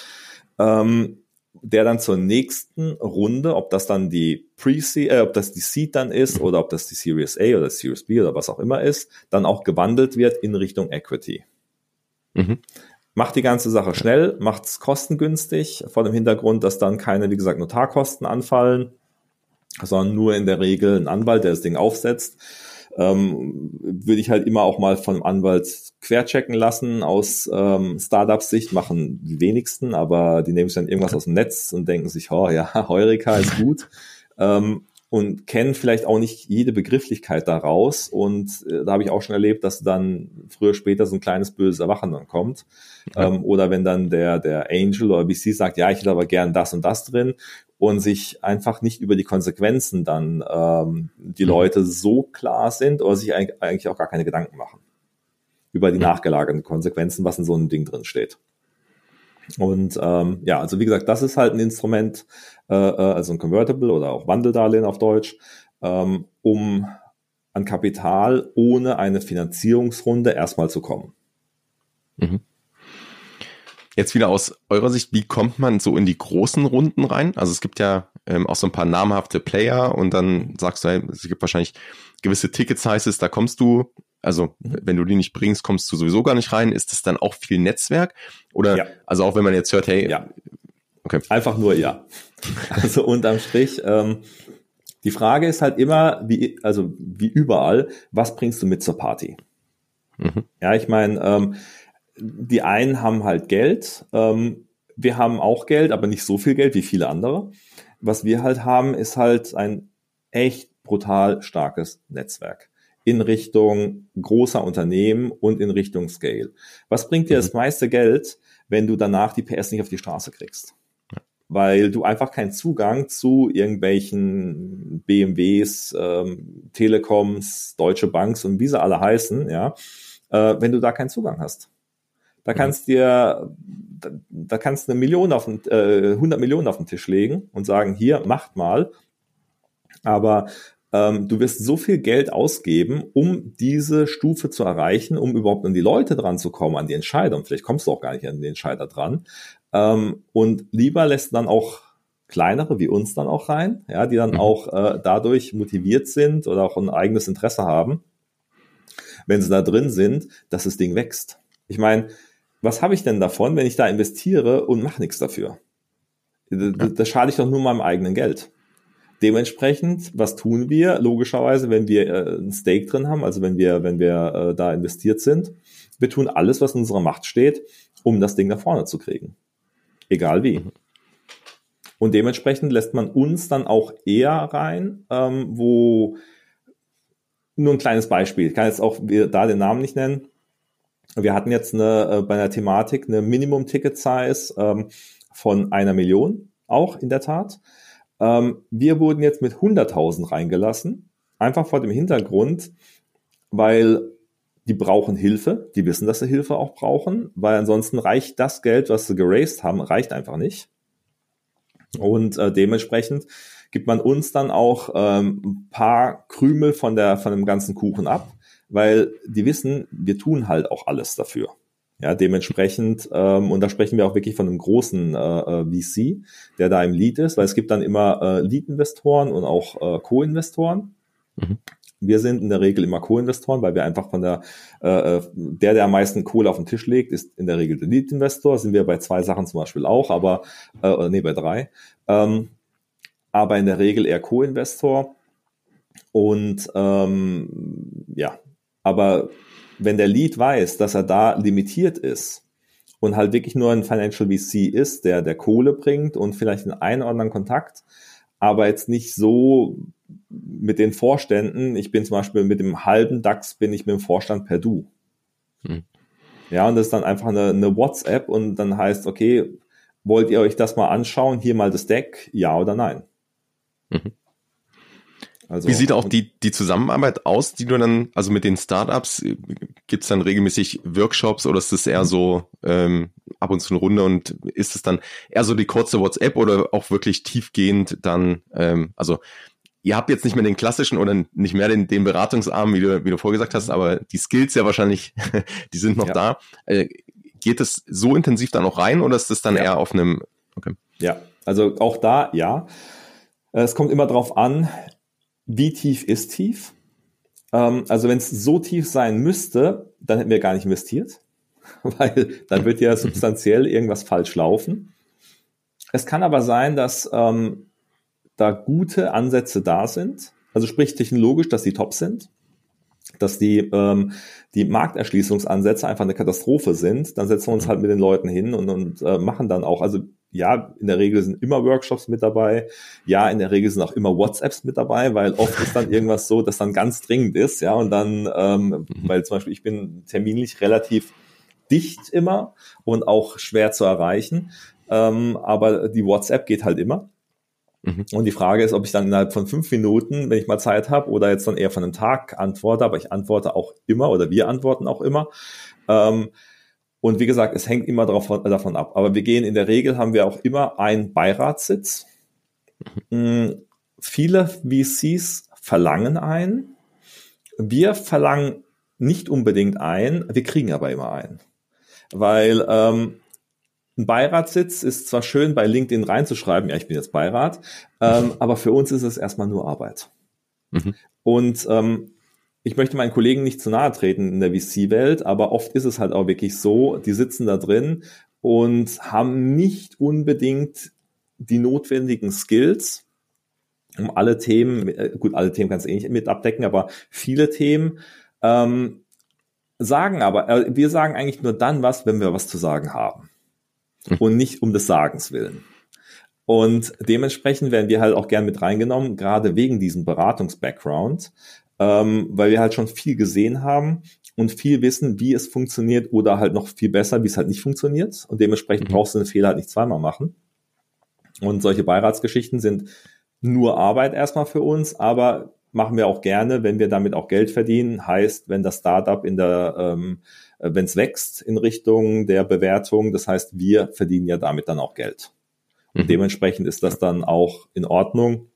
ähm, der dann zur nächsten Runde, ob das dann die Pre-Seed, äh, ob das die Seed dann ist oder ob das die Series A oder Series B oder was auch immer ist, dann auch gewandelt wird in Richtung Equity. Mhm. Macht die ganze Sache schnell, macht es kostengünstig, vor dem Hintergrund, dass dann keine, wie gesagt, Notarkosten anfallen, sondern nur in der Regel ein Anwalt, der das Ding aufsetzt ähm, würde ich halt immer auch mal vom Anwalt querchecken lassen. Aus ähm, Startup-Sicht machen die wenigsten, aber die nehmen sich dann irgendwas aus dem Netz und denken sich, oh ja, Heureka ist gut. ähm, und kennen vielleicht auch nicht jede Begrifflichkeit daraus. Und äh, da habe ich auch schon erlebt, dass dann früher später so ein kleines böses Erwachen dann kommt. Ähm, oder wenn dann der, der Angel oder VC sagt, ja, ich hätte aber gern das und das drin und sich einfach nicht über die Konsequenzen dann ähm, die mhm. Leute so klar sind oder sich eigentlich auch gar keine Gedanken machen über die mhm. nachgelagerten Konsequenzen, was in so einem Ding drin steht. Und ähm, ja, also wie gesagt, das ist halt ein Instrument, äh, äh, also ein Convertible oder auch Wandeldarlehen auf Deutsch, ähm, um an Kapital ohne eine Finanzierungsrunde erstmal zu kommen. Mhm. Jetzt wieder aus eurer Sicht, wie kommt man so in die großen Runden rein? Also es gibt ja ähm, auch so ein paar namhafte Player und dann sagst du, hey, es gibt wahrscheinlich gewisse Ticket-Sizes, da kommst du, also mhm. wenn du die nicht bringst, kommst du sowieso gar nicht rein. Ist das dann auch viel Netzwerk? Oder ja. also auch wenn man jetzt hört, hey, ja. okay. Einfach nur ja. Also unterm Strich, ähm, Die Frage ist halt immer, wie, also wie überall, was bringst du mit zur Party? Mhm. Ja, ich meine, ähm, die einen haben halt Geld, ähm, wir haben auch Geld, aber nicht so viel Geld wie viele andere. Was wir halt haben, ist halt ein echt brutal starkes Netzwerk in Richtung großer Unternehmen und in Richtung Scale. Was bringt dir mhm. das meiste Geld, wenn du danach die PS nicht auf die Straße kriegst? Weil du einfach keinen Zugang zu irgendwelchen BMWs, ähm, Telekoms, Deutsche Banks und wie sie alle heißen, ja, äh, wenn du da keinen Zugang hast. Da mhm. kannst dir, da, da kannst du eine Million auf den, äh, 100 Millionen auf den Tisch legen und sagen, hier, macht mal. Aber ähm, du wirst so viel Geld ausgeben, um diese Stufe zu erreichen, um überhaupt an die Leute dran zu kommen, an die Entscheider. Und vielleicht kommst du auch gar nicht an die Entscheider dran. Ähm, und lieber lässt dann auch kleinere wie uns dann auch rein, ja, die dann mhm. auch äh, dadurch motiviert sind oder auch ein eigenes Interesse haben, wenn sie da drin sind, dass das Ding wächst. Ich meine, was habe ich denn davon, wenn ich da investiere und mache nichts dafür? Da, da schade ich doch nur meinem eigenen Geld. Dementsprechend, was tun wir? Logischerweise, wenn wir äh, ein Stake drin haben, also wenn wir, wenn wir äh, da investiert sind, wir tun alles, was in unserer Macht steht, um das Ding nach vorne zu kriegen. Egal wie. Und dementsprechend lässt man uns dann auch eher rein, ähm, wo nur ein kleines Beispiel, ich kann jetzt auch da den Namen nicht nennen. Wir hatten jetzt eine, äh, bei einer Thematik eine Minimum-Ticket-Size ähm, von einer Million, auch in der Tat. Ähm, wir wurden jetzt mit 100.000 reingelassen, einfach vor dem Hintergrund, weil die brauchen Hilfe, die wissen, dass sie Hilfe auch brauchen, weil ansonsten reicht das Geld, was sie geraced haben, reicht einfach nicht. Und äh, dementsprechend gibt man uns dann auch ähm, ein paar Krümel von der von dem ganzen Kuchen ab, weil die wissen, wir tun halt auch alles dafür. Ja, dementsprechend, ähm, und da sprechen wir auch wirklich von einem großen äh, äh VC, der da im Lead ist, weil es gibt dann immer äh, Lead-Investoren und auch äh, Co-Investoren. Mhm. Wir sind in der Regel immer Co-Investoren, weil wir einfach von der, äh, äh, der, der am meisten Kohle auf den Tisch legt, ist in der Regel der Lead-Investor. Sind wir bei zwei Sachen zum Beispiel auch, aber, äh, nee, bei drei. Ähm, aber in der Regel eher Co-Investor. Und ähm, ja, aber wenn der Lead weiß, dass er da limitiert ist und halt wirklich nur ein Financial VC ist, der der Kohle bringt und vielleicht einen oder anderen Kontakt, aber jetzt nicht so mit den Vorständen. Ich bin zum Beispiel mit dem halben DAX bin ich mit dem Vorstand per Du. Hm. Ja, und das ist dann einfach eine, eine WhatsApp und dann heißt, okay, wollt ihr euch das mal anschauen? Hier mal das Deck, ja oder nein? Mhm. Also, Wie sieht auch die, die Zusammenarbeit aus, die du dann, also mit den Startups, gibt es dann regelmäßig Workshops oder ist das eher so ähm, ab und zu eine Runde und ist es dann eher so die kurze WhatsApp oder auch wirklich tiefgehend dann, ähm, also ihr habt jetzt nicht mehr den klassischen oder nicht mehr den, den Beratungsarm, wie du, wie du vorgesagt hast, aber die Skills ja wahrscheinlich, die sind noch ja. da. Äh, geht es so intensiv dann auch rein oder ist das dann ja. eher auf einem, okay. Ja, also auch da, ja. Es kommt immer drauf an, wie tief ist tief? Ähm, also wenn es so tief sein müsste, dann hätten wir gar nicht investiert, weil dann wird ja substanziell irgendwas falsch laufen. Es kann aber sein, dass ähm, da gute Ansätze da sind, also sprich technologisch, dass die top sind, dass die, ähm, die Markterschließungsansätze einfach eine Katastrophe sind, dann setzen wir uns halt mit den Leuten hin und, und äh, machen dann auch, also ja, in der Regel sind immer Workshops mit dabei. Ja, in der Regel sind auch immer WhatsApps mit dabei, weil oft ist dann irgendwas so, das dann ganz dringend ist, ja, und dann, ähm, mhm. weil zum Beispiel ich bin terminlich relativ dicht immer und auch schwer zu erreichen, ähm, aber die WhatsApp geht halt immer. Mhm. Und die Frage ist, ob ich dann innerhalb von fünf Minuten, wenn ich mal Zeit habe, oder jetzt dann eher von einem Tag antworte, aber ich antworte auch immer oder wir antworten auch immer. Ähm, und wie gesagt, es hängt immer davon, davon ab. Aber wir gehen in der Regel, haben wir auch immer einen Beiratssitz. Mhm. Viele VCs verlangen einen. Wir verlangen nicht unbedingt ein, wir kriegen aber immer einen. Weil ähm, ein Beiratssitz ist zwar schön bei LinkedIn reinzuschreiben, ja, ich bin jetzt Beirat, ähm, aber für uns ist es erstmal nur Arbeit. Mhm. Und ähm, ich möchte meinen Kollegen nicht zu nahe treten in der VC-Welt, aber oft ist es halt auch wirklich so, die sitzen da drin und haben nicht unbedingt die notwendigen Skills, um alle Themen, äh, gut, alle Themen kannst du eh nicht mit abdecken, aber viele Themen ähm, sagen aber, äh, wir sagen eigentlich nur dann was, wenn wir was zu sagen haben. Mhm. Und nicht um des Sagens willen. Und dementsprechend werden wir halt auch gern mit reingenommen, gerade wegen diesem Beratungs-Background, ähm, weil wir halt schon viel gesehen haben und viel wissen, wie es funktioniert oder halt noch viel besser, wie es halt nicht funktioniert. Und dementsprechend mhm. brauchst du den Fehler halt nicht zweimal machen. Und solche Beiratsgeschichten sind nur Arbeit erstmal für uns, aber machen wir auch gerne, wenn wir damit auch Geld verdienen. Heißt, wenn das Startup in der, ähm, wenn es wächst in Richtung der Bewertung, das heißt, wir verdienen ja damit dann auch Geld. Und mhm. dementsprechend ist das dann auch in Ordnung.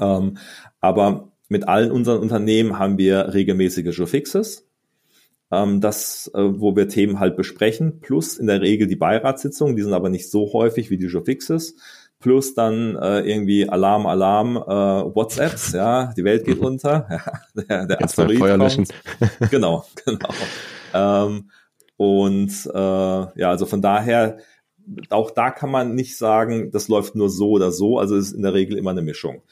Ähm, aber mit allen unseren Unternehmen haben wir regelmäßige Showfixes ähm, das, äh, wo wir Themen halt besprechen, plus in der Regel die Beiratssitzungen, die sind aber nicht so häufig wie die Showfixes, plus dann äh, irgendwie Alarm, Alarm, äh, WhatsApps, ja, die Welt geht mhm. unter, ja, der, der Asteroid Feuer löschen. Genau, genau. Ähm, und äh, ja, also von daher, auch da kann man nicht sagen, das läuft nur so oder so, also es ist in der Regel immer eine Mischung.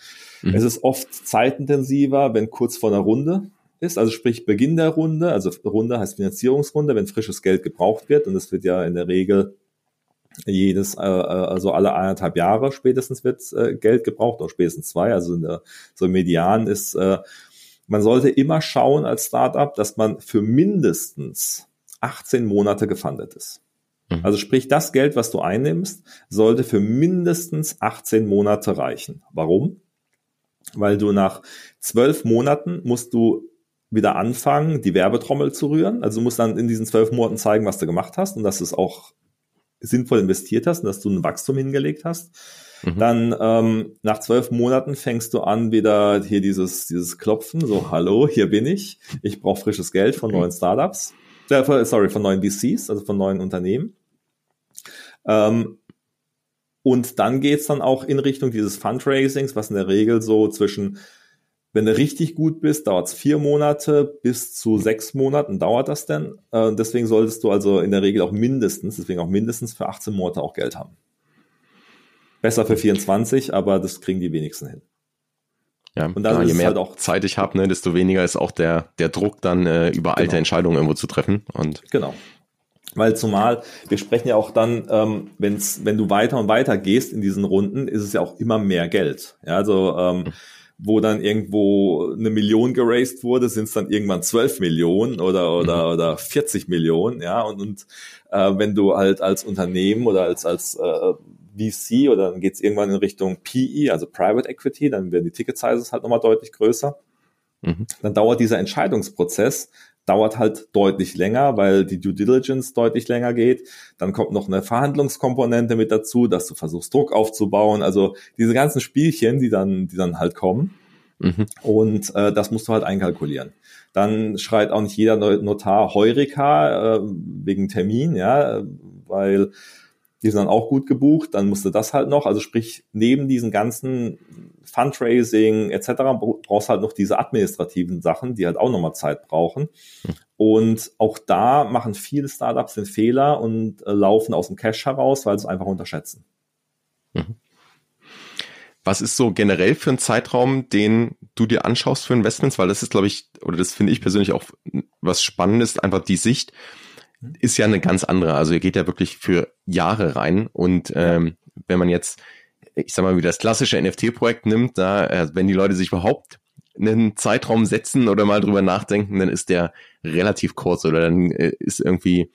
Mhm. Es ist oft zeitintensiver, wenn kurz vor einer Runde ist, also sprich Beginn der Runde, also Runde heißt Finanzierungsrunde, wenn frisches Geld gebraucht wird und es wird ja in der Regel jedes, äh, äh, also alle eineinhalb Jahre spätestens wird äh, Geld gebraucht, oder spätestens zwei, also in der, so Median ist, äh, man sollte immer schauen als Startup, dass man für mindestens 18 Monate gefundet ist. Mhm. Also sprich, das Geld, was du einnimmst, sollte für mindestens 18 Monate reichen. Warum? Weil du nach zwölf Monaten musst du wieder anfangen, die Werbetrommel zu rühren. Also du musst dann in diesen zwölf Monaten zeigen, was du gemacht hast und dass du es auch sinnvoll investiert hast und dass du ein Wachstum hingelegt hast. Mhm. Dann ähm, nach zwölf Monaten fängst du an, wieder hier dieses, dieses Klopfen, so, hallo, hier bin ich. Ich brauche frisches Geld von neuen Startups. Äh, sorry, von neuen VCs, also von neuen Unternehmen. Ähm, und dann geht's dann auch in Richtung dieses Fundraisings, was in der Regel so zwischen wenn du richtig gut bist, dauert es vier Monate bis zu sechs Monaten dauert das denn. Äh, deswegen solltest du also in der Regel auch mindestens, deswegen auch mindestens für 18 Monate auch Geld haben. Besser für 24, aber das kriegen die wenigsten hin. Ja, und dann ja, je mehr halt auch Zeit ich habe, ne, desto weniger ist auch der, der Druck, dann äh, über alte genau. Entscheidungen irgendwo zu treffen. Und genau. Weil zumal, wir sprechen ja auch dann, ähm, wenn's, wenn du weiter und weiter gehst in diesen Runden, ist es ja auch immer mehr Geld. Ja, also ähm, mhm wo dann irgendwo eine Million geraced wurde, sind es dann irgendwann 12 Millionen oder oder mhm. oder 40 Millionen, ja und, und äh, wenn du halt als Unternehmen oder als als äh, VC oder dann geht's irgendwann in Richtung PE, also Private Equity, dann werden die Ticket Sizes halt nochmal deutlich größer. Mhm. Dann dauert dieser Entscheidungsprozess dauert halt deutlich länger, weil die Due Diligence deutlich länger geht. Dann kommt noch eine Verhandlungskomponente mit dazu, dass du versuchst, Druck aufzubauen. Also diese ganzen Spielchen, die dann, die dann halt kommen. Mhm. Und äh, das musst du halt einkalkulieren. Dann schreit auch nicht jeder Notar Heureka äh, wegen Termin, ja, weil die sind dann auch gut gebucht, dann musst du das halt noch, also sprich, neben diesen ganzen Fundraising etc. brauchst halt noch diese administrativen Sachen, die halt auch nochmal Zeit brauchen. Und auch da machen viele Startups den Fehler und äh, laufen aus dem Cash heraus, weil sie es einfach unterschätzen. Mhm. Was ist so generell für ein Zeitraum, den du dir anschaust für Investments? Weil das ist, glaube ich, oder das finde ich persönlich auch was Spannendes, einfach die Sicht ist ja eine ganz andere. Also ihr geht ja wirklich für Jahre rein und ähm, wenn man jetzt, ich sag mal, wie das klassische NFT-Projekt nimmt, da, äh, wenn die Leute sich überhaupt einen Zeitraum setzen oder mal drüber nachdenken, dann ist der relativ kurz oder dann äh, ist irgendwie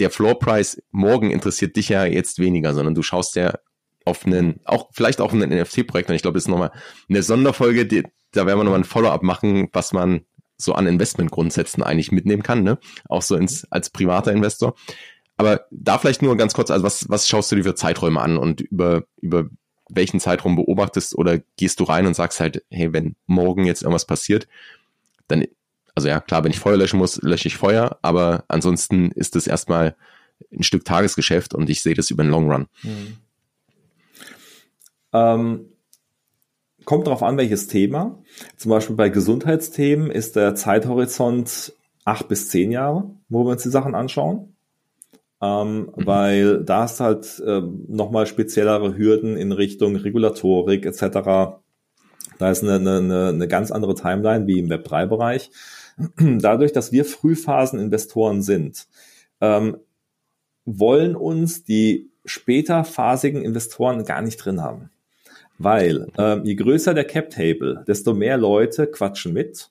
der Floor Price morgen interessiert dich ja jetzt weniger, sondern du schaust ja auf einen, auch vielleicht auch ein NFT-Projekt und ich glaube, das ist nochmal eine Sonderfolge, die, da werden wir nochmal ein Follow-up machen, was man so an Investmentgrundsätzen eigentlich mitnehmen kann, ne? Auch so ins, als privater Investor. Aber da vielleicht nur ganz kurz, also was, was schaust du dir für Zeiträume an und über, über welchen Zeitraum beobachtest oder gehst du rein und sagst halt, hey, wenn morgen jetzt irgendwas passiert, dann, also ja, klar, wenn ich Feuer löschen muss, lösche ich Feuer, aber ansonsten ist es erstmal ein Stück Tagesgeschäft und ich sehe das über den Long Run. Mhm. Ähm, kommt darauf an, welches Thema. Zum Beispiel bei Gesundheitsthemen ist der Zeithorizont acht bis zehn Jahre, wo wir uns die Sachen anschauen. Ähm, mhm. Weil da hast halt äh, nochmal speziellere Hürden in Richtung Regulatorik etc. Da ist eine, eine, eine ganz andere Timeline wie im Web3-Bereich. Dadurch, dass wir Frühphasen-Investoren sind, ähm, wollen uns die späterphasigen Investoren gar nicht drin haben. Weil ähm, je größer der Cap-Table, desto mehr Leute quatschen mit.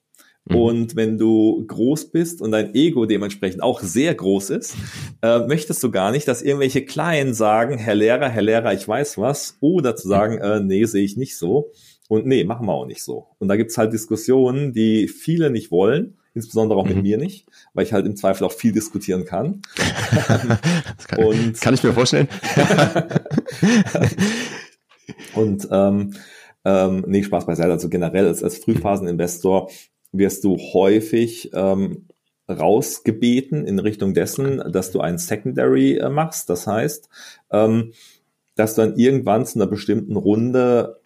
Mhm. Und wenn du groß bist und dein Ego dementsprechend auch sehr groß ist, äh, möchtest du gar nicht, dass irgendwelche Kleinen sagen, Herr Lehrer, Herr Lehrer, ich weiß was, oder zu sagen, äh, nee, sehe ich nicht so. Und nee, machen wir auch nicht so. Und da gibt's halt Diskussionen, die viele nicht wollen, insbesondere auch mhm. mit mir nicht, weil ich halt im Zweifel auch viel diskutieren kann. kann, und, kann ich mir vorstellen. und ähm, ähm, nee, Spaß beiseite. Also generell als, als Frühphaseninvestor wirst du häufig ähm, rausgebeten in Richtung dessen, dass du ein Secondary äh, machst. Das heißt, ähm, dass du dann irgendwann zu einer bestimmten Runde,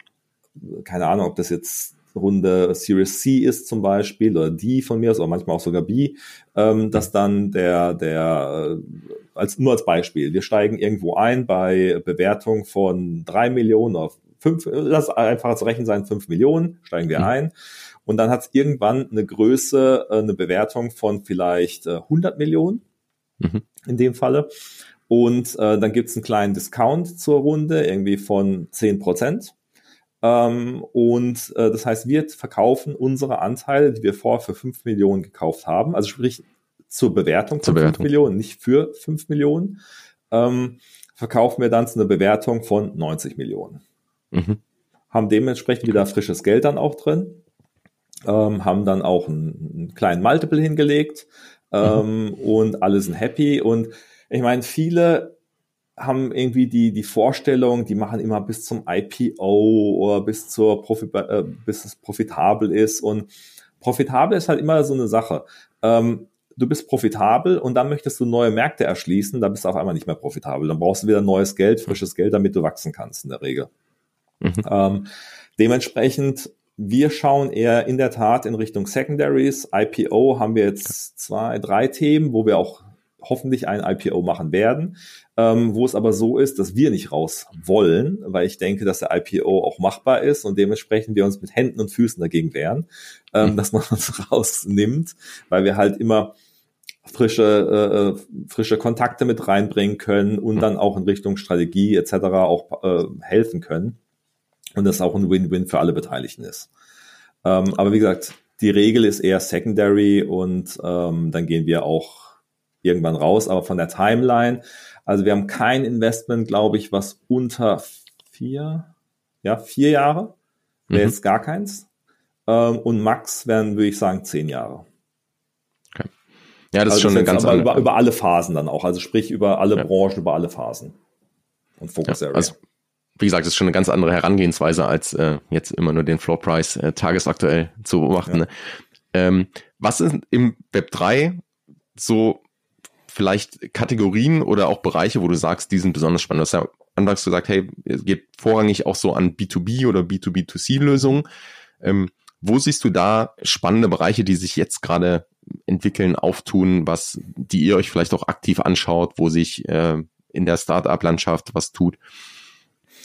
keine Ahnung, ob das jetzt Runde Series C ist zum Beispiel oder D von mir aus, oder manchmal auch sogar B, ähm, dass dann der, der, äh, als, nur als Beispiel, wir steigen irgendwo ein bei Bewertung von drei Millionen auf fünf, lass einfach als Rechen sein, fünf Millionen, steigen wir mhm. ein. Und dann hat es irgendwann eine Größe, äh, eine Bewertung von vielleicht 100 äh, Millionen mhm. in dem Falle. Und äh, dann gibt es einen kleinen Discount zur Runde, irgendwie von 10 Prozent. Ähm, und äh, das heißt, wir verkaufen unsere Anteile, die wir vorher für 5 Millionen gekauft haben, also sprich zur Bewertung von zur Bewertung. 5 Millionen, nicht für 5 Millionen, ähm, verkaufen wir dann zu einer Bewertung von 90 Millionen. Mhm. Haben dementsprechend wieder frisches Geld dann auch drin, ähm, haben dann auch einen, einen kleinen Multiple hingelegt ähm, mhm. und alle sind happy. Und ich meine, viele haben irgendwie die, die Vorstellung, die machen immer bis zum IPO oder bis zur Profi äh, bis es profitabel ist. Und profitabel ist halt immer so eine Sache. Ähm, du bist profitabel und dann möchtest du neue Märkte erschließen, da bist du auf einmal nicht mehr profitabel. Dann brauchst du wieder neues Geld, frisches Geld, damit du wachsen kannst in der Regel. Mhm. Ähm, dementsprechend, wir schauen eher in der Tat in Richtung Secondaries. IPO haben wir jetzt zwei, drei Themen, wo wir auch hoffentlich ein IPO machen werden, ähm, wo es aber so ist, dass wir nicht raus wollen, weil ich denke, dass der IPO auch machbar ist und dementsprechend wir uns mit Händen und Füßen dagegen wehren, ähm, mhm. dass man uns rausnimmt, weil wir halt immer frische, äh, frische Kontakte mit reinbringen können und mhm. dann auch in Richtung Strategie etc. auch äh, helfen können und das auch ein Win-Win für alle Beteiligten ist. Ähm, aber wie gesagt, die Regel ist eher Secondary und ähm, dann gehen wir auch irgendwann raus, aber von der Timeline, also wir haben kein Investment, glaube ich, was unter vier, ja, vier Jahre, wäre mhm. jetzt gar keins. Ähm, und Max wären, würde ich sagen, zehn Jahre. Okay. Ja, das also ist schon das eine ganz andere. Über, über alle Phasen dann auch, also sprich über alle ja. Branchen, über alle Phasen. Und Focus ja, Area. Also, wie gesagt, das ist schon eine ganz andere Herangehensweise, als äh, jetzt immer nur den Floor Price äh, tagesaktuell zu beobachten. Ja. Ähm, was ist im Web 3 so vielleicht Kategorien oder auch Bereiche, wo du sagst, die sind besonders spannend? Du hast ja anfangs gesagt, hey, es geht vorrangig auch so an B2B oder B2B2C-Lösungen. Ähm, wo siehst du da spannende Bereiche, die sich jetzt gerade entwickeln, auftun, was, die ihr euch vielleicht auch aktiv anschaut, wo sich äh, in der Startup-Landschaft was tut?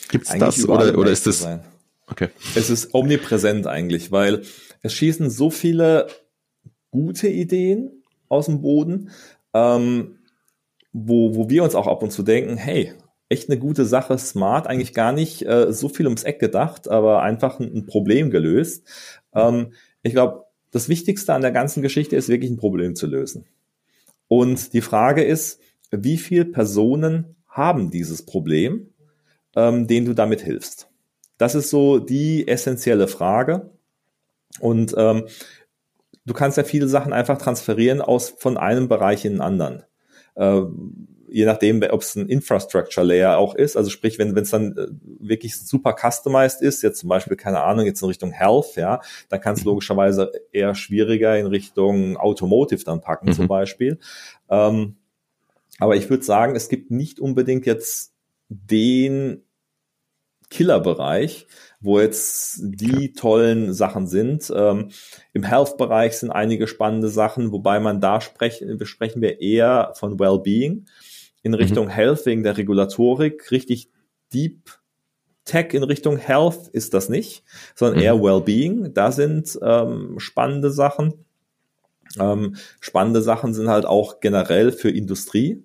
Gibt's eigentlich das oder, oder ist das? Sein. Okay. Es ist omnipräsent eigentlich, weil es schießen so viele gute Ideen aus dem Boden, ähm, wo, wo wir uns auch ab und zu denken, hey, echt eine gute Sache, smart, eigentlich gar nicht äh, so viel ums Eck gedacht, aber einfach ein, ein Problem gelöst. Ähm, ich glaube, das Wichtigste an der ganzen Geschichte ist wirklich ein Problem zu lösen. Und die Frage ist, wie viele Personen haben dieses Problem, ähm, denen du damit hilfst? Das ist so die essentielle Frage. Und ähm, du kannst ja viele Sachen einfach transferieren aus von einem Bereich in einen anderen. Äh, je nachdem, ob es ein Infrastructure Layer auch ist, also sprich, wenn es dann äh, wirklich super customized ist, jetzt zum Beispiel, keine Ahnung, jetzt in Richtung Health, ja, dann kann es mhm. logischerweise eher schwieriger in Richtung Automotive dann packen mhm. zum Beispiel. Ähm, aber ich würde sagen, es gibt nicht unbedingt jetzt den Killerbereich, wo jetzt die tollen Sachen sind. Ähm, Im Health-Bereich sind einige spannende Sachen, wobei man da sprechen, besprechen wir eher von Wellbeing in mhm. Richtung mhm. Health wegen der Regulatorik, richtig deep Tech in Richtung Health ist das nicht, sondern mhm. eher Wellbeing. Da sind ähm, spannende Sachen. Ähm, spannende Sachen sind halt auch generell für Industrie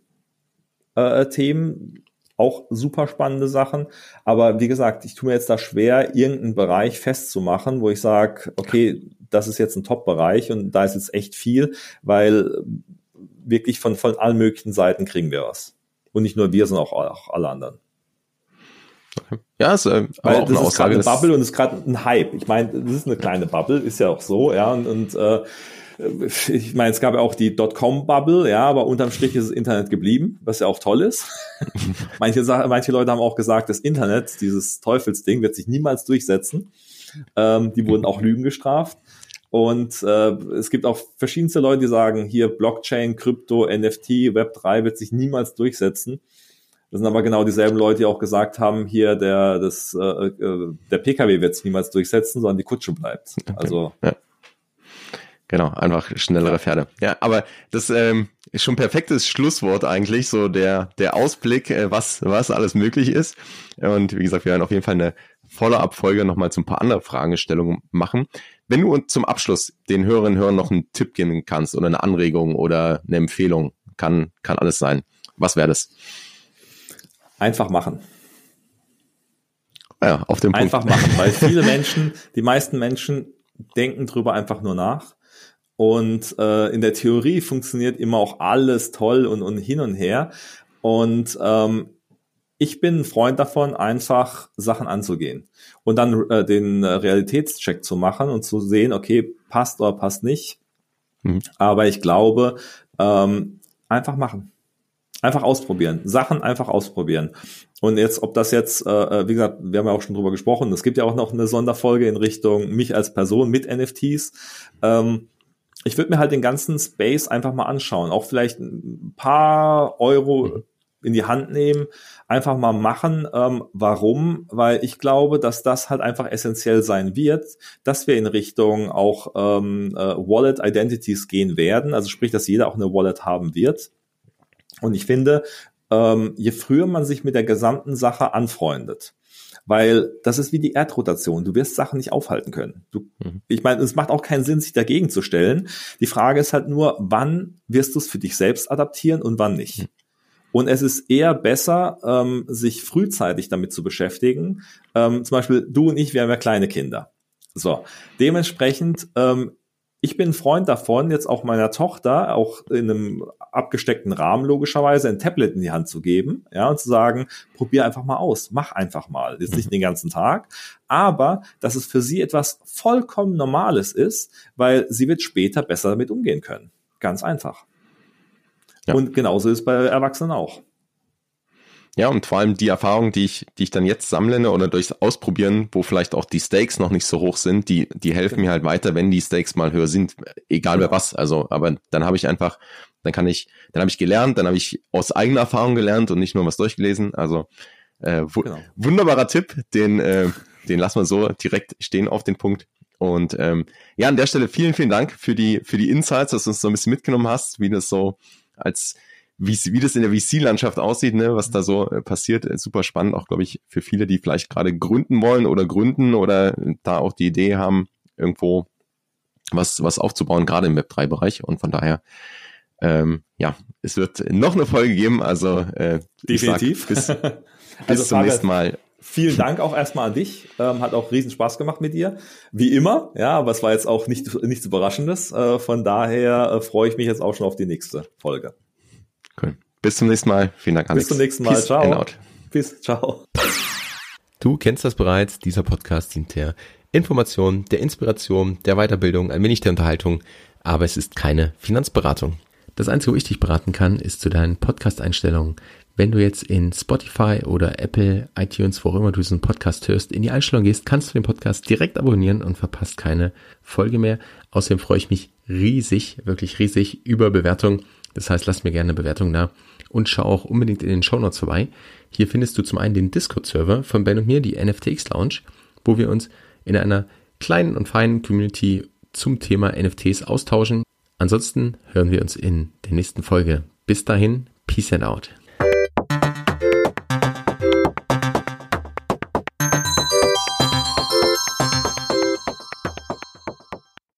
äh, Themen auch super spannende Sachen. Aber wie gesagt, ich tue mir jetzt da schwer, irgendeinen Bereich festzumachen, wo ich sage, okay, das ist jetzt ein Top-Bereich und da ist jetzt echt viel, weil wirklich von, von allen möglichen Seiten kriegen wir was. Und nicht nur wir, sondern auch, auch alle anderen. Ja, ist äh, Weil auch das eine ist Aussage. Eine Bubble und es ist gerade ein Hype. Ich meine, das ist eine kleine Bubble, ist ja auch so, ja. Und, und äh, ich meine, es gab ja auch die Dotcom-Bubble, ja, aber unterm Strich ist das Internet geblieben, was ja auch toll ist. manche, manche Leute haben auch gesagt, das Internet, dieses Teufelsding, wird sich niemals durchsetzen. Ähm, die wurden auch Lügen gestraft. Und äh, es gibt auch verschiedenste Leute, die sagen, hier Blockchain, Krypto, NFT, Web3 wird sich niemals durchsetzen. Das sind aber genau dieselben Leute, die auch gesagt haben, hier der, das, äh, äh der PKW wird sich niemals durchsetzen, sondern die Kutsche bleibt. Okay. Also ja. Genau, einfach schnellere Pferde. Ja, aber das ähm, ist schon perfektes Schlusswort eigentlich, so der, der Ausblick, äh, was, was alles möglich ist. Und wie gesagt, wir werden auf jeden Fall eine volle Abfolge nochmal zu ein paar andere Fragestellungen machen. Wenn du uns zum Abschluss den Hörerinnen und Hörern noch einen Tipp geben kannst oder eine Anregung oder eine Empfehlung, kann, kann alles sein. Was wäre das? Einfach machen. Ja, auf dem Punkt. Einfach machen, weil viele Menschen, die meisten Menschen denken drüber einfach nur nach und äh, in der Theorie funktioniert immer auch alles toll und, und hin und her. Und ähm, ich bin ein Freund davon, einfach Sachen anzugehen und dann äh, den Realitätscheck zu machen und zu sehen, okay, passt oder passt nicht. Mhm. Aber ich glaube, ähm, einfach machen. Einfach ausprobieren. Sachen einfach ausprobieren. Und jetzt, ob das jetzt, äh, äh, wie gesagt, wir haben ja auch schon drüber gesprochen, es gibt ja auch noch eine Sonderfolge in Richtung mich als Person mit NFTs. Ähm, ich würde mir halt den ganzen Space einfach mal anschauen, auch vielleicht ein paar Euro mhm. in die Hand nehmen, einfach mal machen. Ähm, warum? Weil ich glaube, dass das halt einfach essentiell sein wird, dass wir in Richtung auch ähm, äh, Wallet Identities gehen werden, also sprich, dass jeder auch eine Wallet haben wird. Und ich finde, ähm, je früher man sich mit der gesamten Sache anfreundet, weil das ist wie die Erdrotation. Du wirst Sachen nicht aufhalten können. Du, mhm. Ich meine, es macht auch keinen Sinn, sich dagegen zu stellen. Die Frage ist halt nur, wann wirst du es für dich selbst adaptieren und wann nicht. Mhm. Und es ist eher besser, ähm, sich frühzeitig damit zu beschäftigen. Ähm, zum Beispiel du und ich, wir haben ja kleine Kinder. So, dementsprechend ähm, ich bin Freund davon, jetzt auch meiner Tochter auch in einem abgesteckten Rahmen logischerweise ein Tablet in die Hand zu geben, ja, und zu sagen, probier einfach mal aus, mach einfach mal. Jetzt nicht mhm. den ganzen Tag, aber dass es für sie etwas vollkommen Normales ist, weil sie wird später besser damit umgehen können. Ganz einfach. Ja. Und genauso ist es bei Erwachsenen auch. Ja, und vor allem die Erfahrung, die ich, die ich dann jetzt sammle oder durchs Ausprobieren, wo vielleicht auch die Stakes noch nicht so hoch sind, die, die helfen mir halt weiter, wenn die Stakes mal höher sind, egal wer was. Also, aber dann habe ich einfach, dann kann ich, dann habe ich gelernt, dann habe ich aus eigener Erfahrung gelernt und nicht nur was durchgelesen. Also äh, genau. wunderbarer Tipp, den, äh, den lassen wir so direkt stehen auf den Punkt. Und ähm, ja, an der Stelle vielen, vielen Dank für die, für die Insights, dass du uns so ein bisschen mitgenommen hast, wie das so als wie, wie das in der VC-Landschaft aussieht, ne, was da so äh, passiert, ist super spannend, auch glaube ich für viele, die vielleicht gerade gründen wollen oder gründen oder da auch die Idee haben, irgendwo was, was aufzubauen, gerade im Web3-Bereich. Und von daher, ähm, ja, es wird noch eine Folge geben. Also äh, definitiv. Bis, bis also zum nächsten Mal. Vielen Dank auch erstmal an dich. Ähm, hat auch riesen Spaß gemacht mit dir. Wie immer, ja, aber es war jetzt auch nicht, nichts Überraschendes. Äh, von daher äh, freue ich mich jetzt auch schon auf die nächste Folge. Cool. Bis zum nächsten Mal. Vielen Dank, Alex. Bis zum nächsten Mal. Peace Ciao. Peace. Ciao. Du kennst das bereits. Dieser Podcast dient der Information, der Inspiration, der Weiterbildung, ein wenig der Unterhaltung. Aber es ist keine Finanzberatung. Das Einzige, wo ich dich beraten kann, ist zu deinen Podcast-Einstellungen. Wenn du jetzt in Spotify oder Apple, iTunes, wo auch immer du diesen Podcast hörst, in die Einstellung gehst, kannst du den Podcast direkt abonnieren und verpasst keine Folge mehr. Außerdem freue ich mich riesig, wirklich riesig über Bewertungen das heißt, lass mir gerne eine Bewertung da und schau auch unbedingt in den Show Notes vorbei. Hier findest du zum einen den Discord-Server von Ben und mir, die NFTX Lounge, wo wir uns in einer kleinen und feinen Community zum Thema NFTs austauschen. Ansonsten hören wir uns in der nächsten Folge. Bis dahin, Peace and out.